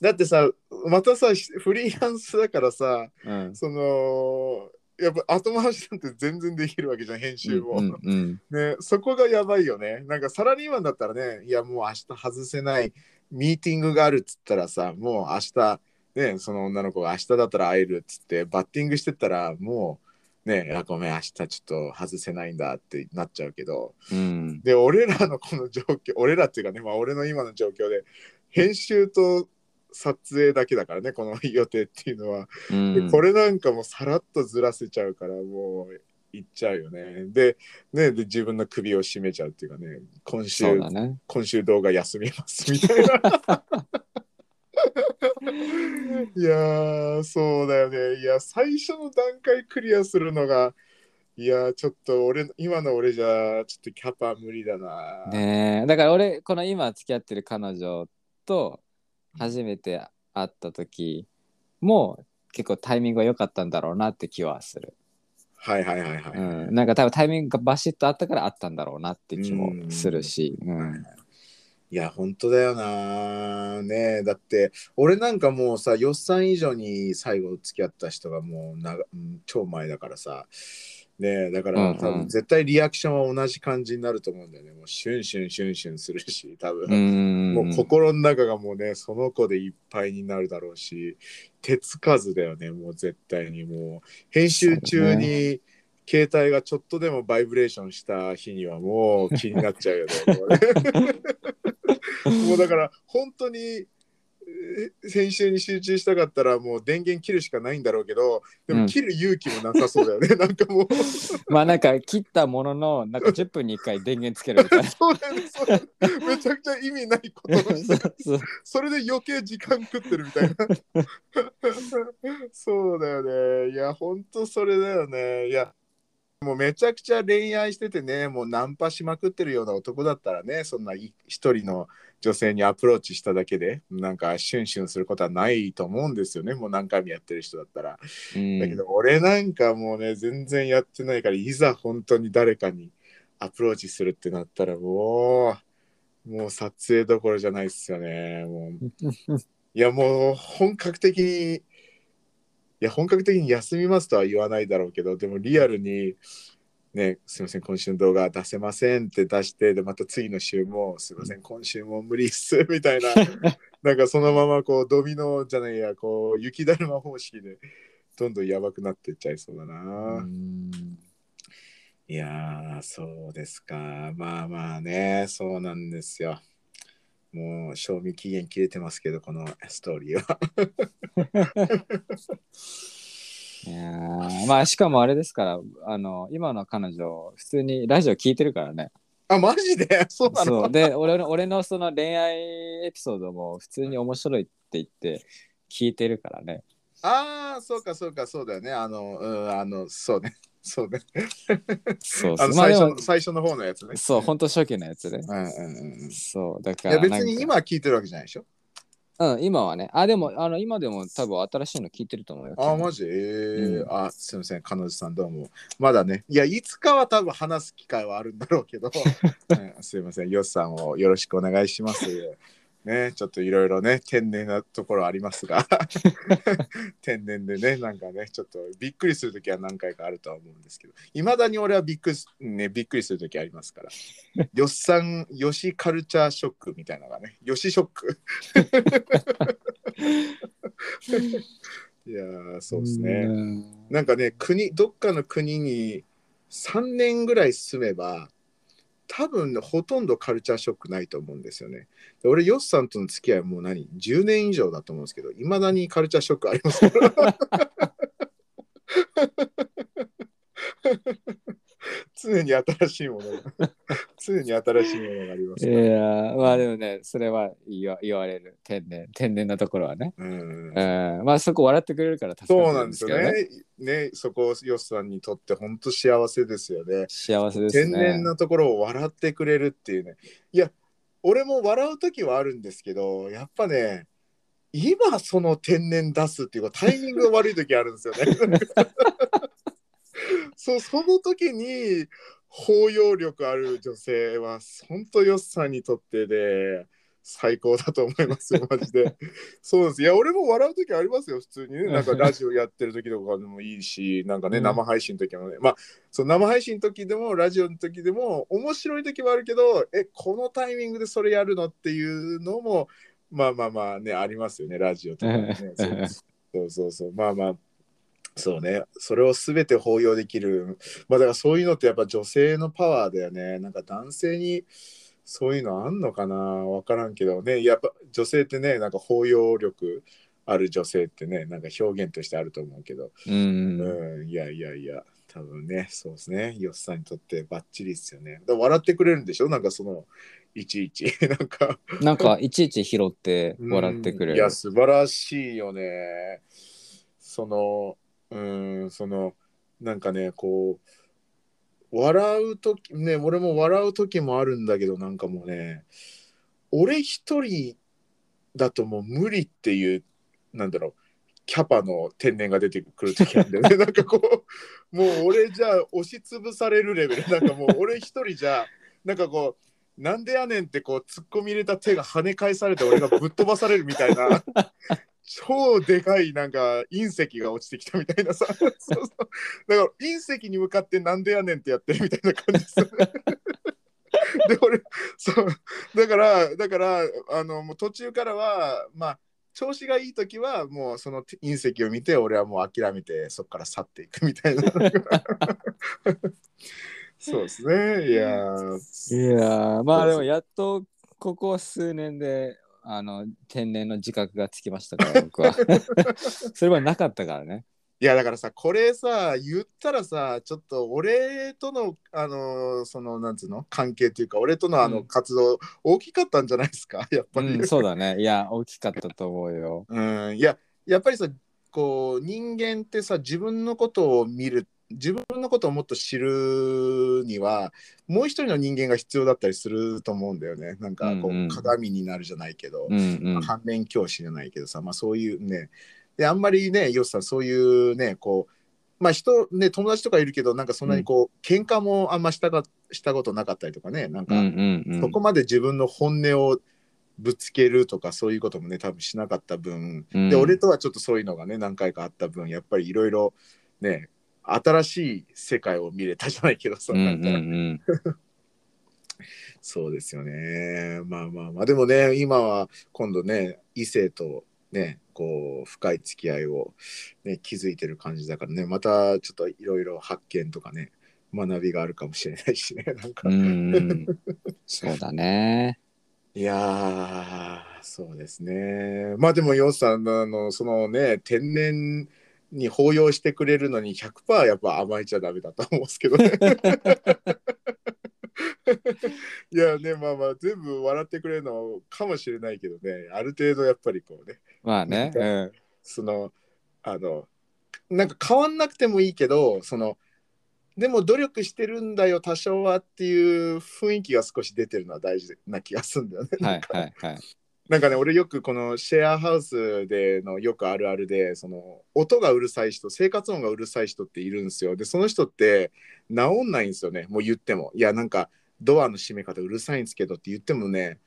だってさ、またさ、フリーランスだからさ、うん。その、やっぱ後回しなんて全然できるわけじゃん、編集も。うんうん ね、そこがやばいよね。なんかサラリーマンだったらね、いやもう明日外せないミーティングがあるっつったらさ、もう明日、ね、その女の子が明日だったら会えるっつってバッティングしてったら、もう、ね、いやごめん、明日ちょっと外せないんだってなっちゃうけど、うん。で、俺らのこの状況、俺らっていうかね、まあ俺の今の状況で、編集と撮影だけだからね、この予定っていうのは。うん。でこれなんかもうさらっとずらせちゃうからもういっちゃうよね。でねで自分の首を絞めちゃうっていうかね今そ週ね。今週動画休みますみたいな。いやーそうだよね。いや最初の段階クリアするのがいやーちょっと俺今の俺じゃちょっとキャパ無理だな。ねえ。だから俺、この今付き合ってる彼女と初めて会った時も結構タイミングが良かったんだろうなって気はする。はいはいはいはい。うん。なんか多分タイミングがバシッとあったからあったんだろうなって気もするし。うん。いや、本当だよな。ねえだって、俺なんかもうさ、よっさん以上に最後付き合った人がもう長うん超前だからさ。ねえだから、多分絶対リアクションは同じ感じになると思うんだよね。もうシュンシュンシュンシュンするし、多分。うん。もう心の中がもうね、その子でいっぱいになるだろうし、手つかずだよね、もう絶対にもう。編集中に携帯がちょっとでもバイブレーションした日にはもう気になっちゃうよね もうだから本当にえ編集に集中したかったらもう電源切るしかないんだろうけどでうん。も切る勇気もなさそうだよね、なんかもう。まあなんか切ったもののなんか10分に1回電源つけるみたいな。そうだよねそうめちゃくちゃ意味ないことをしてそうそう。それで余計時間食ってるみたいな。そうだよね。いやほんとそれだよね。いやもうめちゃくちゃ恋愛しててねもうナンパしまくってるような男だったらねそんない一人の女性にアプローチしただけでなんかシュンシュンすることはないと思うんですよね。もう何回もやってる人だったら。うん。だけど俺なんかもうね全然やってないからいざ本当に誰かにアプローチするってなったらもうもう撮影どころじゃないっすよね。もう いやもう本格的にいや本格的に休みますとは言わないだろうけどでもリアルにねすいません今週の動画出せませんって出してでまた次の週もすいません今週も無理っすみたいな なんかそのままこうドミノじゃないやこう雪だるま方式でどんどんやばくなっていっちゃいそうだな、うん。いやーそうですか。まあまあねそうなんですよもう賞味期限切れてますけどこのストーリーは。いやーまあしかもあれですからあの今の彼女普通にラジオ聞いてるからね。あマジで？そうなの？そう。で俺の俺のその恋愛エピソードも普通に面白いって言って聞いてるからね。ああそうかそうかそうだよね。あのうんあのそうねそうね。そうそう。最初の最初の方のやつね。そう本当初期のやつね。うんうんうんうん。そうだかいやらなんか。別に今は聞いてるわけじゃないでしょ？うん今はね。あでもあの今でも多分新しいの聞いてると思うよ。あマジ？えー。うん。あすみません。彼女さんどうもまだね。いやいつかは多分話す機会はあるんだろうけど、うんすみません。よっさんをよろしくお願いしますねちょっといろいろね天然なところありますが。天然でねなんかねちょっとびっくりする時は何回かあるとは思うんですけど。いまだに俺はびっくりす,、ね、びっくりする時ありますから。よっさんよしカルチャーショックみたいなのがねよしショック。いやーそうですね、ん。なんかね国どっかの国に3年ぐらい住めば多分ねほとんどカルチャーショックないと思うんですよね。で俺ヨスさんとの付き合いもう何？10年以上だと思うんですけどいまだにカルチャーショックありますから 常に新しいものが 常に新しいものがありますいから。やまあでもねそれは言わ言われる天然天然なところはね。うんうんまあそこ笑ってくれるから助かそうってるなんですよんですけどね。ね。ねそこヨッさんにとって本当幸せですよね。幸せですね。天然なところを笑ってくれるっていうねいや俺も笑う時はあるんですけどやっぱね今その天然出すっていうかタイミングが悪い時あるんですよね そうその時に包容力ある女性は本当よっさんにとってで最高だと思いますよマジで。そうです。いや俺も笑う時ありますよ普通にね。なんかラジオやってる時とかでもいいしなんかねうん。生配信の時もね。まあそう生配信の時でもラジオの時でも面白い時もあるけどえこのタイミングでそれやるのっていうのもまあまあまあねありますよねラジオとかね。そうそうそうそうまあまあそうね。それを全て包容できる。まあだからそういうのってやっぱ女性のパワーだよね。なんか男性にそういうのあんのかな？わからんけどね。やっぱ女性ってねなんか包容力ある女性ってねなんか表現としてあると思うけど。うん。うん、いやいやいや、多分ね、そうですね、よっさんにとってバッチリですよね。だ笑ってくれるんでしょ？なんかその、いちいち、なんか。なんかいちいち拾って笑ってくれる。うん。いや、。素晴らしいよね。その、うん、その、なんかね、こう、笑うとき、ね、俺も笑うときもあるんだけど、なんかもうね、俺一人だともう無理っていう、なんだろう、キャパの天然が出てくるときなんだよね。なんかこう、もう俺じゃあ押しつぶされるレベル、なんかもう俺一人じゃ、なんかこう、なんでやねんってこう突っ込み入れた手が跳ね返されて俺がぶっ飛ばされるみたいな超でかいなんか隕石が落ちてきたみたいなさ。そうそう。だから隕石に向かってなんでやねんってやってるみたいな感じ ですで俺そう。だからだからあのもう途中からはまあ調子がいい時はもうその隕石を見て俺はもう諦めてそこから去っていくみたいな。そうですね。いやー。いやー。まあでもやっとここ数年であの天然の自覚がつきましたから 僕は。それはなかったからね。いやだからさこれさ言ったらさちょっと俺とのあのそのなんつうの？関係っていうか俺とのあのうん。活動大きかったんじゃないですか？やっぱり、うん、そうだね。いや大きかったと思うよ。うん、いややっぱりさこう人間ってさ自分のことを見る自分のことをもっと知るにはもう一人の人間が必要だったりすると思うんだよね。なんかこう、うん。うん鏡になるじゃないけど、うんうん。反面教師じゃないけどさ、まあ、そういうね。であんまりねヨスさんそういうねこうまあ人ね友達とかいるけどなんかそんなにこう、喧嘩もあんましたかしたことなかったりとかね。なんか、うんうんうん。そこまで自分の本音をぶつけるとかそういうこともね多分しなかった分、うん。で俺とはちょっとそういうのがね何回かあった分やっぱりいろいろね新しい世界を見れたじゃないけどさ、うんなんか。うんそうですよね。まあまあまあ。でもね今は今度ね異性とねこう深い付き合いを、ね、築いてる感じだからね。またちょっといろいろ発見とかね学びがあるかもしれないしねなんか、そうだね。いやーそうですね。まあでもヨウさんのあのそのね天然に抱擁してくれるのに100%やっぱ甘えちゃダメだと思うんですけどね。いやねまあまあ全部笑ってくれるのかもしれないけどね。ある程度やっぱりこうね。まあねうん。そのあのなんか変わんなくてもいいけどそのでも努力してるんだよ多少はっていう雰囲気が少し出てるのは大事な気がするんだよね。はいはいはいなんかね俺よくこのシェアハウスでのよくあるあるでその音がうるさい人生活音がうるさい人っているんですよ。でその人って治んないんですよね。もう言っても。いやなんかドアの閉め方うるさいんですけどって言ってもね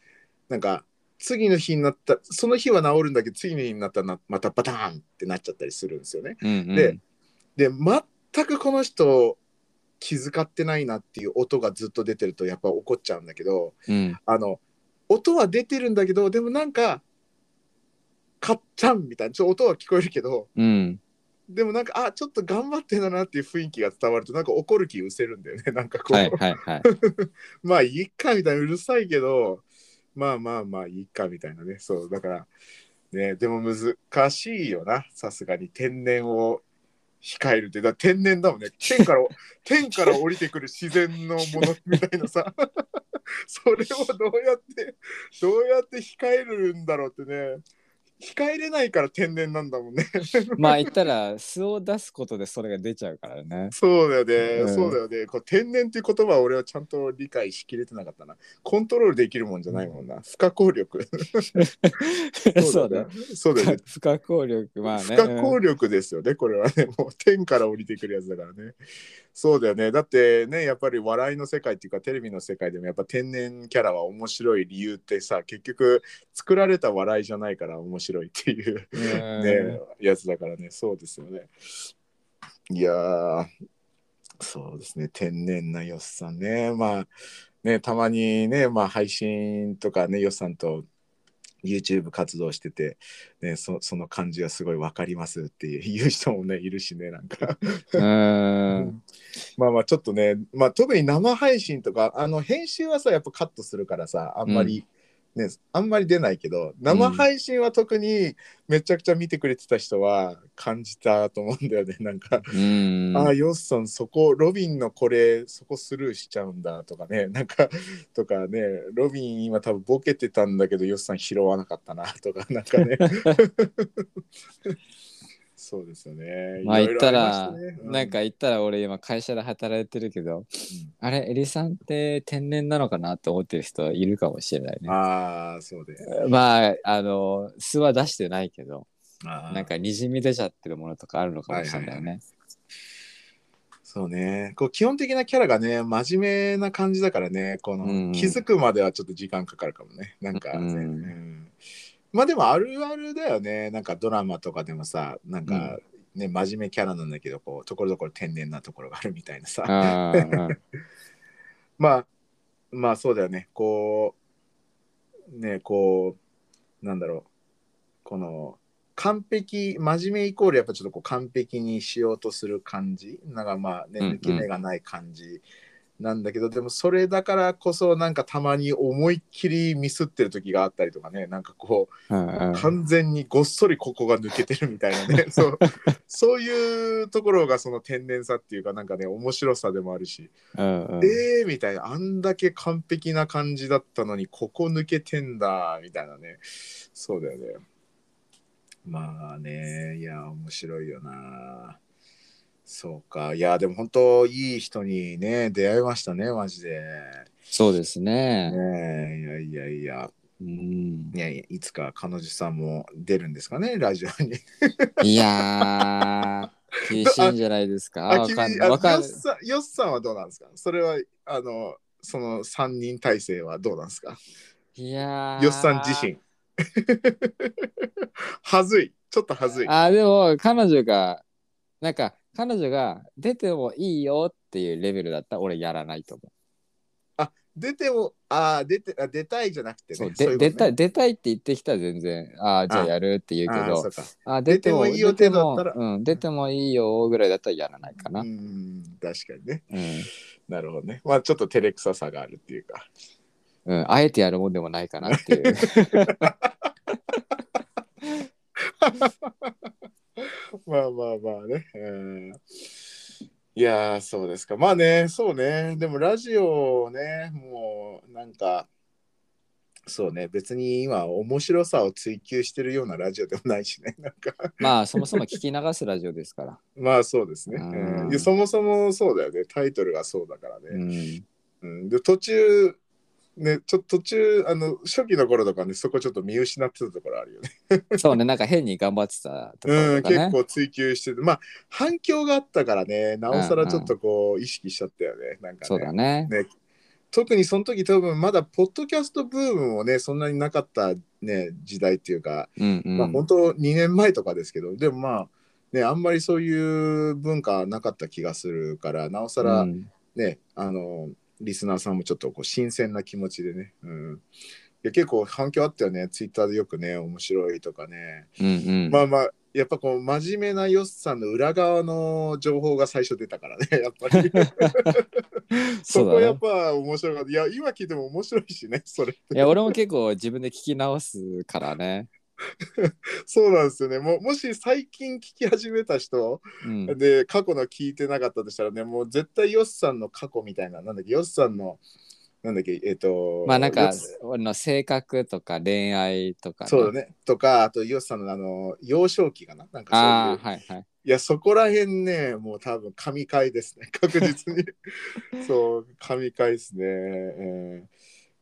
なんか次の日になったその日は治るんだけど次の日になったらなまたバターンってなっちゃったりするんですよね。うんうん。でで全くこの人気遣ってないなっていう音がずっと出てるとやっぱ怒っちゃうんだけどうん。あの音は出てるんだけどでもなんかかっちゃんみたいなちょっと音は聞こえるけどうん。でもなんかあちょっと頑張ってんだなっていう雰囲気が伝わるとなんか怒る気失せるんだよね なんかこう、はいはいはい。まあいいかみたいなうるさいけどまあまあまあいいかみたいなね。そうだからねでも難しいよなさすがに。天然を控えるって。だ天然だもんね。天から 天から降りてくる自然のものみたいなさ。それをどうやってどうやって控えるんだろうってね控えれないから天然なんだもんね。まあ言ったら素を出すことでそれが出ちゃうからね。そうだよね、うん。そうだよね。こう天然っていう言葉は俺はちゃんと理解しきれてなかったな。コントロールできるもんじゃないもんな。不可抗力。そうだね。そうだよね。不可抗力まあね。不可抗力ですよね、これはね。もう天から降りてくるやつだからね。そうだよね。だってね、やっぱり笑いの世界っていうか、テレビの世界でもやっぱ天然キャラは面白い理由ってさ、結局作られた笑いじゃないから面白いっていううんね、やつだからね。そうですよね。いやー、そうですね。天然なよっさんね。まあ、ね、たまにね、まあ配信とかね、よっさんと YouTube 活動してて、ね、そその感じがすごい分かりますっていう人もねいるしねなんかうん まあまあちょっとね、まあ、特に生配信とかあの編集はさやっぱカットするからさあんまり、ねあんまり出ないけど生配信は特にめちゃくちゃ見てくれてた人は感じたと思うんだよね。なんか、うん。ああヨッさんそこロビンのこれそこスルーしちゃうんだとかね。なんかとかねロビン今多分ボケてたんだけどヨッさん拾わなかったなとかなんかね そうですよね。まあ言ったらなんか言ったら俺今会社で働いてるけどうん。あれエリさんって天然なのかなって思ってる人いるかもしれないね。ああそうで。まああの素は出してないけどなんかにじみ出ちゃってるものとかあるのかもしれないよね。そうね。こう基本的なキャラがね真面目な感じだからねこの、うん気づくまではちょっと時間かかるかもね。なんかね、うん。うんまあでもあるあるだよね。なんかドラマとかでもさなんかね、真面目キャラなんだけどこうところどころ天然なところがあるみたいなさ。あー まあまあそうだよね。こうねこうなんだろう。この完璧真面目イコールやっぱちょっとこう完璧にしようとする感じ。なんかまあね抜き目がない感じなんだけどでもそれだからこそなんかたまに思いっきりミスってる時があったりとかね。なんかこううんうん。完全にごっそりここが抜けてるみたいなね。そう。そういうところがその天然さっていうかなんかね面白さでもあるし、うんうん。えーみたいな。あんだけ完璧な感じだったのにここ抜けてんだみたいなね。そうだよね。まあねいや面白いよなそうか。いやでも本当いい人にね出会いましたねマジで。そうですね。ねえいやいやいや。うん。いやいやいつか彼女さんも出るんですかねラジオに。いやー、厳しいんじゃないですか？わ君かん。ない。よっさんよっさんはどうなんですか？それはあのその3人体制はどうなんですか？いやー。よっさん自身。はずい。ちょっとはずい。あ、でも彼女が、なんか彼女が出てもいいよっていうレベルだったら俺やらないと思出てもあー出てあ出たいじゃなくてね出たい出たいって言ってきたら全然、ああ、じゃあやるって言うけどあ出てもいいよ出ても程度だったらうん、出てもいいよぐらいだったらやらないかな。ううん。ん確かにねうん。なるほどねまあちょっと照れくささがあるっていうかあえてやるもんでもないかなっていう。まあまあまあね。うんいやー、そうですか。まあね、そうね。でもラジオね、もうなんか、そうね、別に今面白さを追求してるようなラジオでもないしね。なんか、まあそもそも聞き流すラジオですから。まあそうですね。うんそもそもそうだよね。タイトルがそうだからうね。ん。うんで、途中、ね、ちょっと途中、あの、初期の頃とかね、そこちょっと見失ってたところあるよね。そうね、なんか変に頑張ってたとこうん。結構追求してて、まあ反響があったからね、なおさらちょっとこう意識しちゃったよね。なんかねそうだね。ね特にその時多分まだポッドキャストブームもね、そんなになかったね、時代っていうか、うんうん。まあ本当2年前とかですけど、でもまあ、ね、あんまりそういう文化なかった気がするから、なおさらうんね、あの、リスナーさんもちょっとこう新鮮な気持ちでね、うん。いや結構反響あったよね、ツイッターでよくね、面白いとかね。うんうん。まあまあやっぱこう真面目なヨッさんの裏側の情報が最初出たからね やっぱり そこやっ。ぱ面白かったいや今聞いても面白いしねそれいや、俺も結構自分で聞き直すからね。そうなんですよねもうもし最近聞き始めた人うん。で過去の聞いてなかったとしたらねもう絶対ヨッさんの過去みたいななんだっけヨッさんのなんだっけえっ、とまあなんか俺の性格とか恋愛とか、そうだ。ねとかあとヨッさんのあの幼少期かな？なんかそういうはいはい。いや、そこら辺ね、もう多分神回ですね、確実に。そう、神回ですね、うん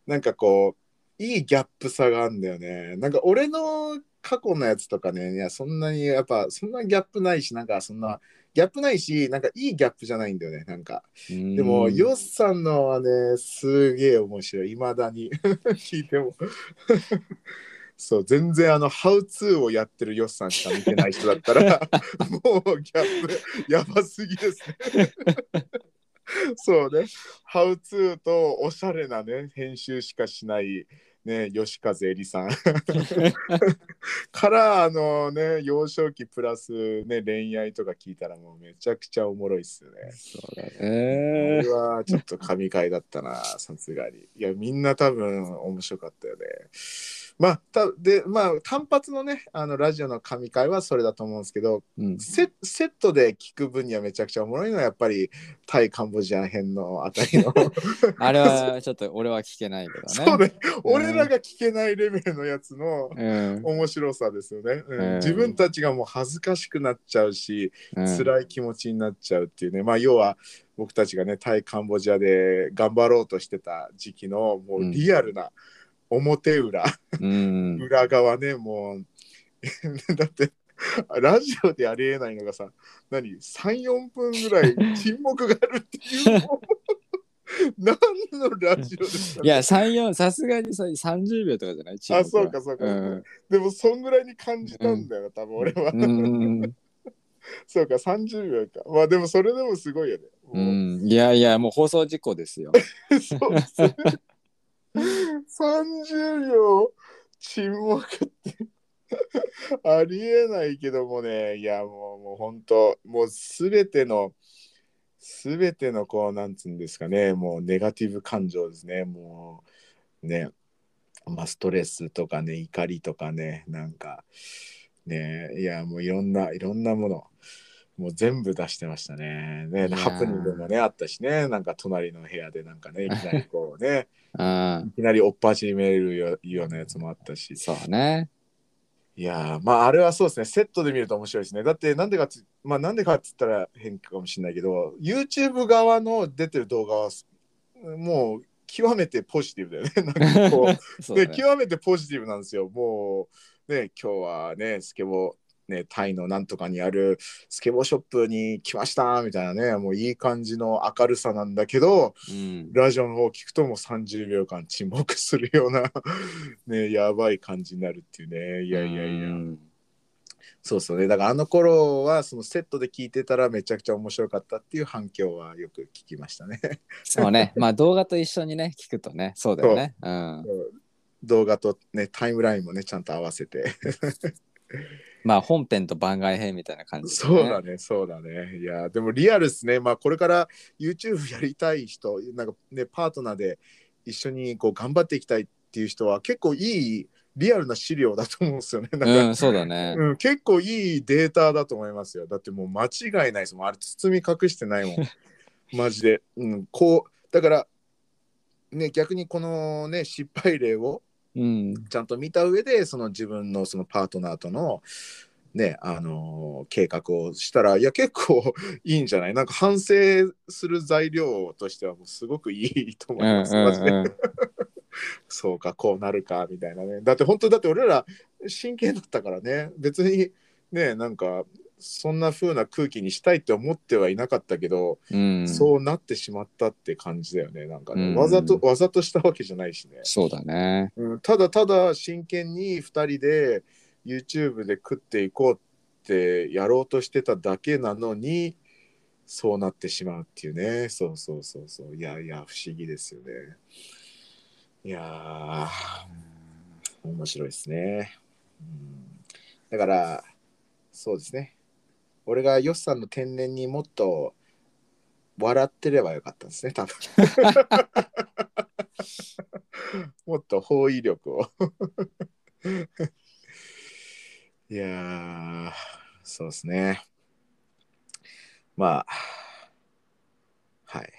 なんかこう、いいギャップさがあるんだよね。なんか俺の過去のやつとかね、いや、そんなに、やっぱ、そんなギャップないし、なんかそんな、ギャップないし、なんかいいギャップじゃないんだよね、なんか。ででも、ヨッさんのはね、すげえ面白い、いまだに 聞いても。そう、全然あの、ハウツーをやってるヨッさんしか見てない人だったら、もうギャップやばすぎですね。そうね、ハウツーとおしゃれなね、編集しかしない、ね、吉和恵里さん。から、あのね、幼少期プラス、ね、恋愛とか聞いたらもうめちゃくちゃおもろいっすよね。そうだこねれ。はちょっと神回だったな、さすがに。いや、みんな多分面白かったよね。まあ、たで、まあ、単発のね、あのラジオの神回はそれだと思うんですけど、うん。セセットで聞く分にはめちゃくちゃおもろいのは、やっぱりタイ・カンボジア編のあたりの。あれはちょっと俺は聞けないけどね。そうね、俺らが聞けないレベルのやつのうん。面白さですよね、うんうん自分たちがもう恥ずかしくなっちゃうし、うん。辛い気持ちになっちゃうっていうね、まあ要は僕たちがねタイカンボジアで頑張ろうとしてた時期のもうリアルな表裏、うん。裏側ねもう。だってラジオでありえないのがさ何？34分ぐらい沈黙があるっていう。何のラジオですか、いや、三四さすがにさ30秒とかじゃない？あそうかそうかうん。でもそんぐらいに感じたんだよ、多分俺は、うん。そうか30秒か。まあでもそれでもすごいよね。う。ん。いやいや、もう放送事故ですよ。そうですね。30秒沈黙ってありえないけどもね、いやもうもう本当、もうすべてのすべてのこうなんつうんですかね。もうネガティブ感情ですね。もうねまあストレスとかね怒りとかね。なんかねいやもういろんないろんなもの。もう全部出してましたね。ねハプニングもねあったしね。なんか隣の部屋でなんかね いきなりこうねうん。いきなりおっぱじめるよようなやつもあったし。そうね。いやーまああれはそうですね。セットで見ると面白いですね。だってなんでかっつまあなんでかっつったら変かもしれないけど YouTube 側の出てる動画はもう極めてポジティブだよね。なんかこう ね。で極めてポジティブなんですよ。もうね、今日はね、スケボー、ね、タイのなんとかにあるスケボーショップに来ましたみたいなね、もういい感じの明るさなんだけど、うんラジオの方を聞くともう30秒間沈黙するような、ね、やばい感じになるっていうね。いやいやいや。うんそうそうね。だからあの頃はそのセットで聞いてたらめちゃくちゃ面白かったっていう反響はよく聞きましたね。そうね まあ動画と一緒にね聞くとねそうだよねうん動画とね、タイムラインもね、ちゃんと合わせて。まあ本編と番外編みたいな感じでそうだね、そうだね。いや、でもリアルですね。まあ、これから YouTube やりたい人、なんかね、パートナーで一緒にこう頑張っていきたいっていう人は、結構いいリアルな資料だと思うんですよね。なんかうんそうだねうん、結構いいデータだと思いますよ。だってもう間違いないですもん。あれ包み隠してないもん。マジで。うん、こう、だから、ね、逆にこのね、失敗例をうん。ちゃんと見た上でその自分のそのパートナーとのねあのー計画をしたらいや結構いいんじゃない？なんか反省する材料としてはもうすごくいいと思います、うんうんうん。そうかこうなるかみたいなね。だって本当だって俺ら真剣だったからね。別にねなんかそんな風な空気にしたいって思ってはいなかったけど、うん。そうなってしまったって感じだよね。なんかね、うん。わざとわざとしたわけじゃないしね。そうだね。うん、ただただ真剣に2人で YouTube で食っていこうってやろうとしてただけなのにそうなってしまうっていうね。そうそうそうそう。いやいや不思議ですよね。いやー面白いですね、うん、だからそうですね俺がヨッさんの天然にもっと笑ってればよかったんですね多分。もっと包囲力を。いやーそうですね。まあはい。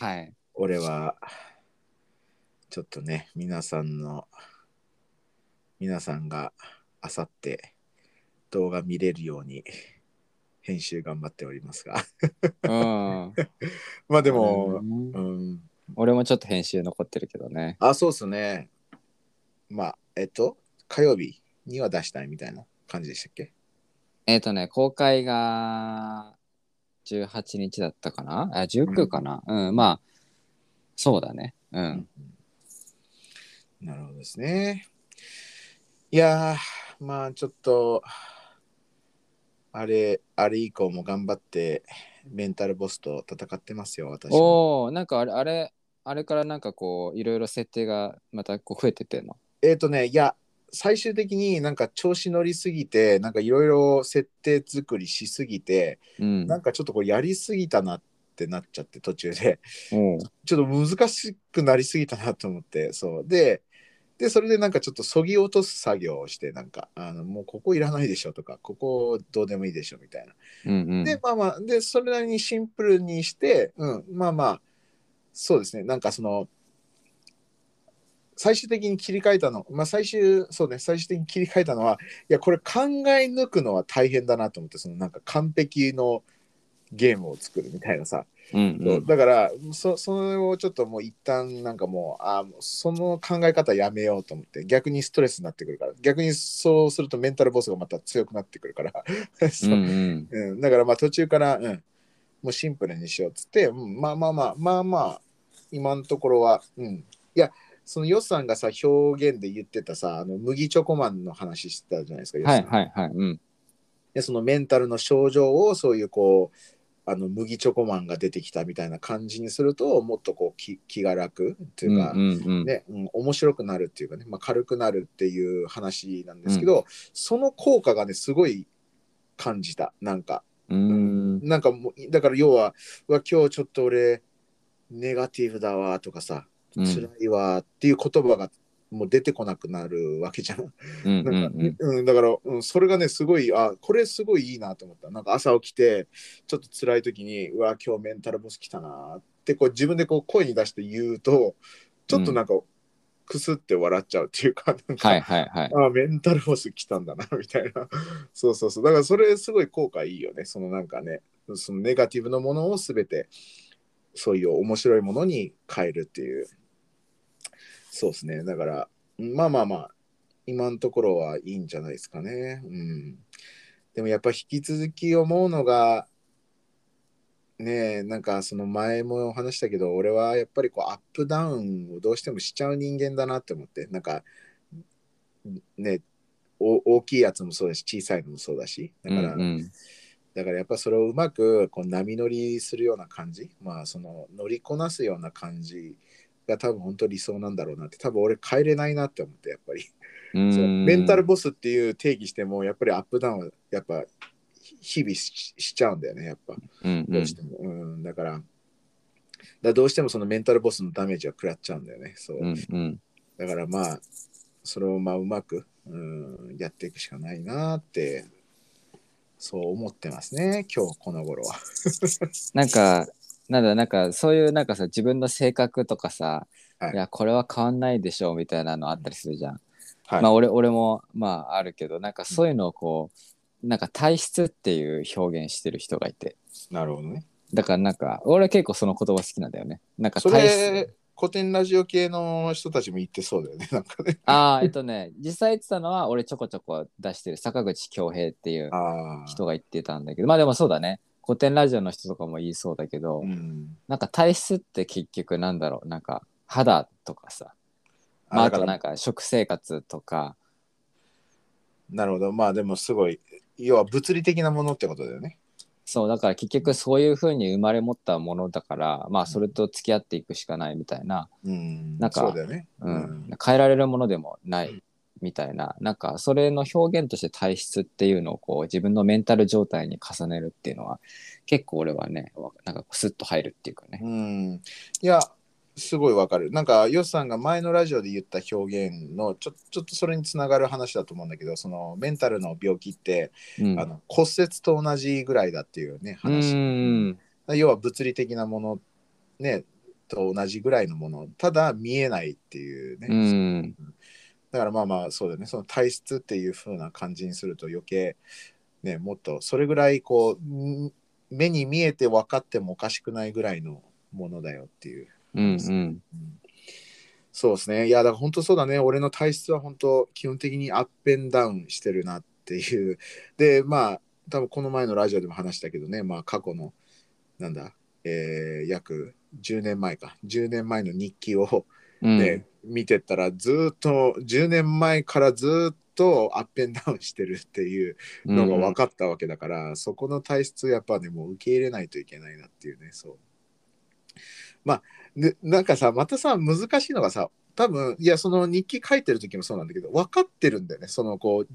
はい。俺はちょっとね皆さんの皆さんがあさって動画見れるように編集頑張っておりますが。うん。まあでも、うん。うん、俺もちょっと編集残ってるけどね。あそうっすね。まあえっと火曜日には出したいみたいな感じでしたっけ？えっ、とね公開が18日だったかな？あ19かな？うん、まあそうだね。うん。なるほどですね。いやー、まあちょっと、あれ、あれ以降も頑張って、メンタルボスと戦ってますよ、私も。おおなんかあれあれあれからなんかこういろいろ設定がまたこう増えてってんの？えっ、とね、いや、最終的になんか調子乗りすぎて、なんかいろいろ設定作りしすぎて、うんなんかちょっとこうやりすぎたなってなっちゃって、途中で。ちょっと難しくなりすぎたなと思って、そう。で、で、それでなんかちょっとそぎ落とす作業をして、なんか、あのもうここいらないでしょとか、ここどうでもいいでしょみたいな。うんうん。で、まあまあ、で、それなりにシンプルにして、うん、まあまあ、そうですね、なんかその、最終的に切り替えたの、まあ最終、そうね、最終的に切り替えたのは、いや、これ考え抜くのは大変だなと思って、そのなんか完璧のゲームを作るみたいなさ、うんそううんだからそそれをちょっともう一旦なんかもうあその考え方やめようと思って逆にストレスになってくるから。逆にそうするとメンタルボスがまた強くなってくるから。そう。うんうん。うん、だからまあ途中から、うん、もうシンプルにしようっつって、うん、まあまあまあまあまあ今のところは、うん、いやそのヨッさんがさ表現で言ってたさあの麦チョコマンの話してたじゃないですか、はいはいはい。うん。でそのメンタルの症状をそういうこうあの麦チョコマンが出てきたみたいな感じにするともっとこう気気が楽っていうか、うんうんうん。ねうん、面白くなるっていうかね、まあ、軽くなるっていう話なんですけど、その効果がねすごい感じたなんか。うん。なんかもうだから要はうわ今日ちょっと俺ネガティブだわとかさうん。辛いわっていう言葉がもう出てこなくなるわけじゃん。うんなんかうんうん、だから、うん、それがねすごいあこれすごいいいなと思った。なんか朝起きてちょっと辛い時にうわ今日メンタルボス来たなってこう自分でこう声に出して言うとちょっとなんか、くすって笑っちゃうっていうかなんか、はいはいはい。あメンタルボス来たんだなみたいな。そうそうそう。だからそれすごい効果いいよね。そのなんかねそのネガティブなものを全てそういう面白いものに変えるっていうそうですね。だからまあまあまあ今のところはいいんじゃないですかね。うん。でもやっぱ引き続き思うのがねえなんかその前も話したけど俺はやっぱりこうアップダウンをどうしてもしちゃう人間だなって思ってなんかねお大きいやつもそうだし小さいのもそうだしだから、うんうん。だからやっぱそれをうまくこう波乗りするような感じまあその乗りこなすような感じが多分本当理想なんだろうなって多分俺変えれないなって思ってやっぱり。メンタルボスっていう定義してもやっぱりアップダウンはやっぱ日々ししちゃうんだよねやっぱ。うんうどうんしても、うん、だからだどうしてもそのメンタルボスのダメージは食らっちゃうんだよね。そう、うんうん。だからまあそれをまあうまく、うん、やっていくしかないなってそう思ってますね今日この頃は。なんかなんだなんかそういうなんかさ自分の性格とかさ、はい。い、やこれは変わんないでしょうみたいなのあったりするじゃん。はい、まあ俺俺もまああるけどなんかそういうのをこうなんか体質っていう表現してる人がいて。なるほどね。だからなんか俺結構その言葉好きなんだよね。なんかそ体質。れ古典ラジオ系の人たちも言ってそうだよね なんかね。ああえっとね実際言ってたのは俺ちょこちょこ出してる坂口恭平っていう人が言ってたんだけどまあでもそうだね古典ラジオの人とかも言いそうだけど、うん。なんか体質って結局なんだろう？なんか肌とかさ、まあ、あとなんか食生活とか。なるほど。まあでもすごい要は物理的なものってことだよね。そうだから結局そういう風に生まれ持ったものだからまあそれと付き合っていくしかないみたいな、うん。なんか変えられるものでもないみたいななんかそれの表現として体質っていうのをこう自分のメンタル状態に重ねるっていうのは結構俺はねわなんかスッと入るっていうかね。うん。いやすごいわかる。なんかヨスさんが前のラジオで言った表現のちょちょっとそれにつながる話だと思うんだけどそのメンタルの病気って、うん。あの骨折と同じぐらいだっていうねう話、ん。要は物理的なものねと同じぐらいのものただ見えないっていうね、うんだからまあまあそうだよね。その体質っていう風な感じにすると余計ねもっとそれぐらいこうん目に見えて分かってもおかしくないぐらいのものだよっていう、うんうん。うんそうですね。いやだから本当そうだね。俺の体質は本当基本的にアップンダウンしてるなっていう。でまあ多分この前のラジオでも話したけどね。まあ過去のなんだえー約10年前か。10年前の日記をうん。ね、見てったらずーっと10年前からずーっとアップンダウンしてるっていうのが分かったわけだから、そこの体質やっぱねもう受け入れないといけないなっていうねそう。まあでなんかさまたさ難しいのがさ多分いやその日記書いてる時もそうなんだけど分かってるんだよねそのこう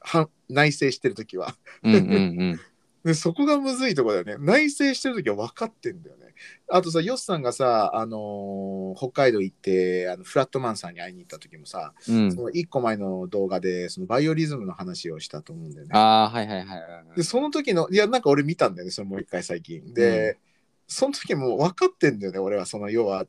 は内省してる時は。うんうんうん でそこがむずいとこだよね。内省してる時は分かってんだよね。あとさヨスさんがさ、あのー北海道行ってあのフラットマンさんに会いに行った時もさ、うん。その1個前の動画でそのバイオリズムの話をしたと思うんだよね。ああはいはいはいはい。でその時のいやなんか俺見たんだよねそれもう一回最近。で、その時も分かってんだよね俺は。その要は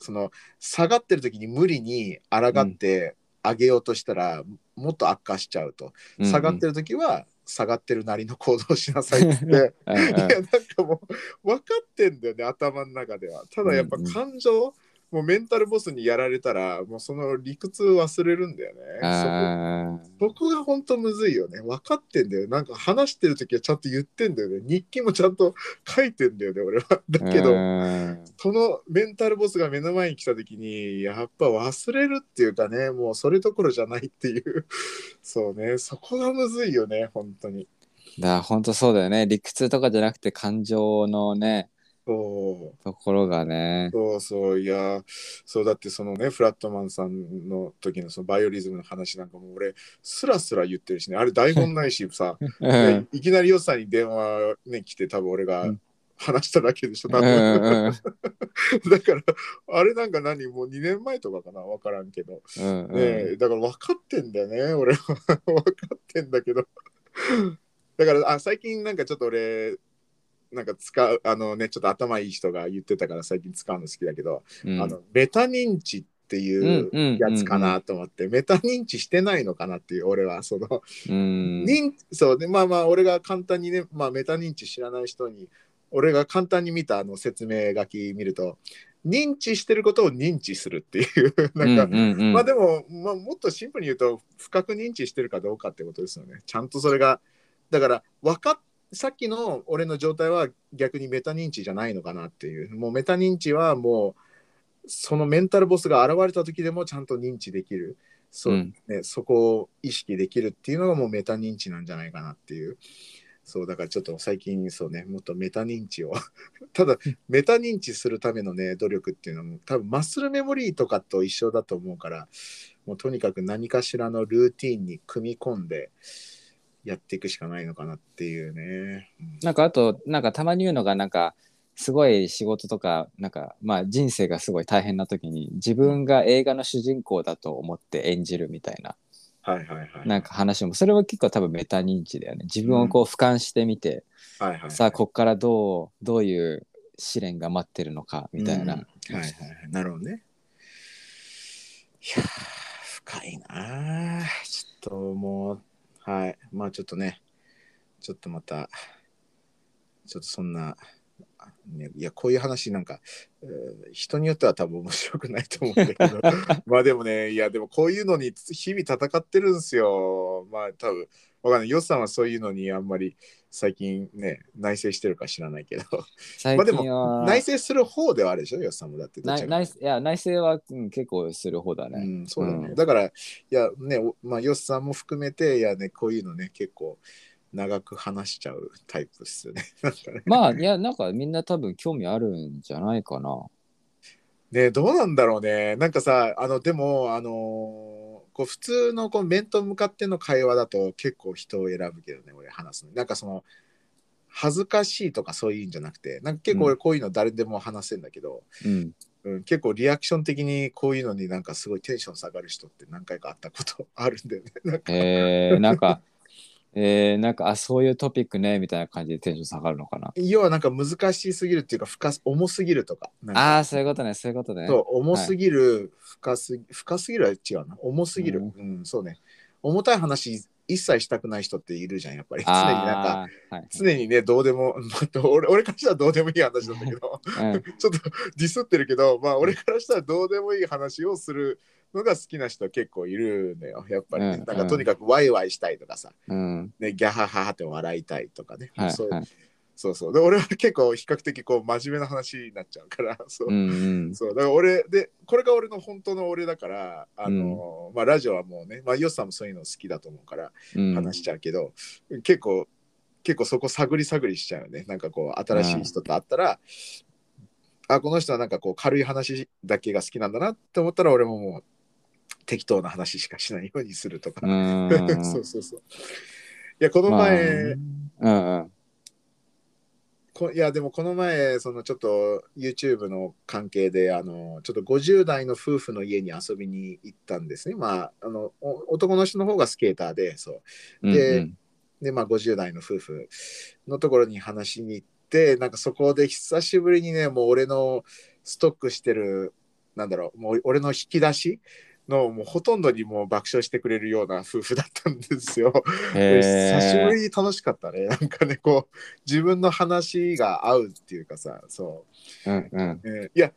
その下がってる時に無理に抗って上げようとしたら、もっと悪化しちゃうと。下がってる時は下がってるなりの行動をしなさいって。いやなんかもう分かってんだよね頭の中では。ただやっぱ感情、もうメンタルボスにやられたらもうその理屈忘れるんだよね。あそこそこが本当むずいよね。分かってんだよなんか話してる時はちゃんと言ってんだよね。日記もちゃんと書いてんだよね俺は。だーけどうんそのメンタルボスが目の前に来た時にやっぱ忘れるっていうかねもうそれどころじゃないっていう。そうね。そこがむずいよね本当に。だ本当そうだよね。理屈とかじゃなくて感情のねそう。ところがね。そうそういやそうだってそのねフラットマンさんの時のそのバイオリズムの話なんかも俺スラスラ言ってるしね。あれ台本ないし さ、うん。いきなりヨッさんに電話ね来て多分俺がうん話しただけでしょ、多うん分うん。だからあれなんか何もう2年前とかかな分からんけど、うん。ねえだから分かってんだよね俺は。分かってんだけど。だからあ最近なんかちょっと俺なんか使うあのねちょっと頭いい人が言ってたから最近使うの好きだけど、うん。あのメタ認知っていうやつかなと思って、メタ認知してないのかなっていう俺はその、そうでまあまあ俺が簡単にね、まあ、メタ認知知らない人に俺が簡単に見たあの説明書き見ると認知してることを認知するっていう なんか、うんうんうん。まあでも、まあ、もっとシンプルに言うと深く認知してるかどうかってことですよね。ちゃんとそれがだから分かっさっきの俺の状態は逆にメタ認知じゃないのかなっていう。もうメタ認知はもうそのメンタルボスが現れた時でもちゃんと認知できる。そう、うん、そこを意識できるっていうのがもうメタ認知なんじゃないかなっていう。そうだからちょっと最近そうね。もっとメタ認知を。ただメタ認知するためのね努力っていうのも多分マッスルメモリーとかと一緒だと思うからもうとにかく何かしらのルーティンに組み込んでやっていくしかないのかなっていうね。うんなんかあとなんかたまに言うのがなんかすごい仕事とかなんかまあ人生がすごい大変な時に自分が映画の主人公だと思って演じるみたいなはいはいはい。なんか話もそれは結構多分メタ認知だよね自分をこう俯瞰してみて、はいはい、さあこっからどうどういう試練が待ってるのかみたいな、うんはいはいはい。なるほどね。いやー深いなーちょっともう、はい。まあちょっとね、ちょっとまた、ちょっとそんな、あね、いや、こういう話なんか、えー人によっては多分面白くないと思うんだけど、まあでもね、いや、でもこういうのに日々戦ってるんですよ。まあ多分、わかんない。ヨッさんはそういうのにあんまり最近ね、内省してるか知らないけど、最まあで近は、内省する方ではあるでしょ、ヨッさんもだって内内いや内政は、うん、結構する方だね、うん、そうだね。うん。だから、いやね、おまあ、ヨスさんも含めて、いやね、こういうのね、結構長く話しちゃうタイプですよね。まあいやなんかみんな多分興味あるんじゃないかなね、どうなんだろうね。なんかさ、あの、でも、あのーこう普通のこう面と向かっての会話だと結構人を選ぶけどね、俺話すの。なんかその、恥ずかしいとかそういうんじゃなくて、なんか結構俺こういうの誰でも話せんだけど、うんうん、結構リアクション的にこういうのになんかすごいテンション下がる人って何回かあったことあるんだよね。なんかえー、なんかえー、なんかあそういうトピックねみたいな感じでテンション下がるのかな。要はなんか難しすぎるっていうか深す重すぎるとかなんか。ああそういうことねそういうことね。そう重すぎる、深すぎ深すぎるは違うな。重すぎる、ううんそうね。重たい話一切したくない人っているじゃんやっぱり。常になんかはい常にねどうでも 俺俺からしたらどうでもいい話なんだけど。うん。ちょっとディスってるけどまあ俺からしたらどうでもいい話をするのが好きな人結構いるのよやっぱりね、うんなん。かとにかくワイワイしたいとかさ、うん。ね、ギャハハハって笑いたいとかね、はいそうはい。そうそう。で俺は結構比較的こう真面目な話になっちゃうから。そう,、うんうん。そう。だから俺でこれが俺の本当の俺だからあの、まあ、ラジオはもうね、まあ、ヨスさんもそういうの好きだと思うからうん。話しちゃうけど、結構結構そこ探り探りしちゃうよね。なんかこう新しい人と会ったら、あこの人はなんかこう軽い話だけが好きなんだなって思ったら俺ももう適当な話しかしないようにするとか、そうそうそう。いやこの前、まあうんうん。こいやでもこの前そのちょっと YouTube の関係であのちょっと50代の夫婦の家に遊びに行ったんですね。まああのお男の人の方がスケーターでそう。でうん。でまあ50代の夫婦のところに話しに行ってなんかそこで久しぶりにねもう俺のストックしてるなんだろうもう俺の引き出しのもうほとんどにもう爆笑してくれるような夫婦だったんですよ。久しぶりに楽しかったね。なんかね、こう、自分の話が合うっていうかさ、そうんうんう。えーいや、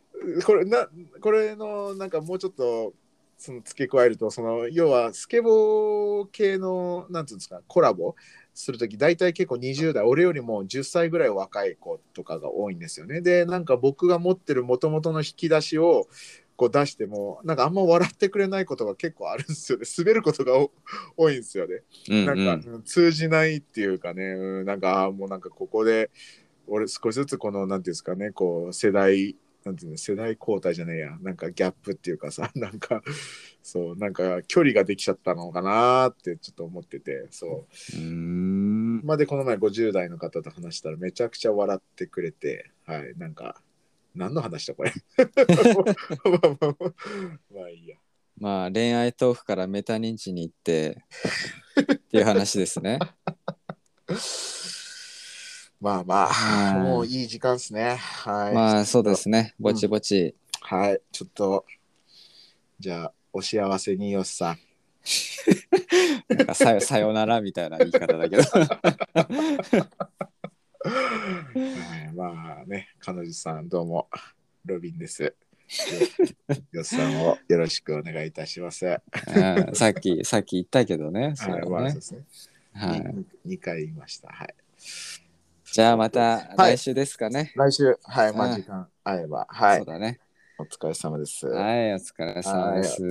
これな、これの、なんかもうちょっと、その付け加えると、その、要は、スケボー系の、なんていうんですか、コラボするとき、大体結構20代、俺よりも10歳ぐらい若い子とかが多いんですよね。で、なんか僕が持ってる元々の引き出しを、こう出しても、なんかあんま笑ってくれないことが結構あるんですよね。滑ることがお多いんですよね。うんなんか、うん通じないっていうかね、うんなんかもうなんかここで俺少しずつこのなんていうんですかねこう世代なんていうの世代交代じゃねえや。なんかギャップっていうかさ なんかそうなんか距離ができちゃったのかなってちょっと思っててそう。うーん。まあ、でこの前50代の方と話したらめちゃくちゃ笑ってくれてはいなんか何の話だこれ？まあいいやまあ恋愛トークからメタ認知に行ってっていう話ですね。まあまあはいもういい時間ですねはいまあそうですね。ぼちぼち。はいちょっとじゃあお幸せによっさんなんかさよさよならみたいな言い方だけど。はい、まあね、彼女さんどうも、ロビンです。よよっさんをよろしくお願いいたします。さっきさっき言ったけどね。それはね。はい、2回言いました。はい。じゃあまたはい来週ですかね。来週、はい、まうんあ時間合えば、はいそう、だね。お疲れ様です。はい、お疲れ様です。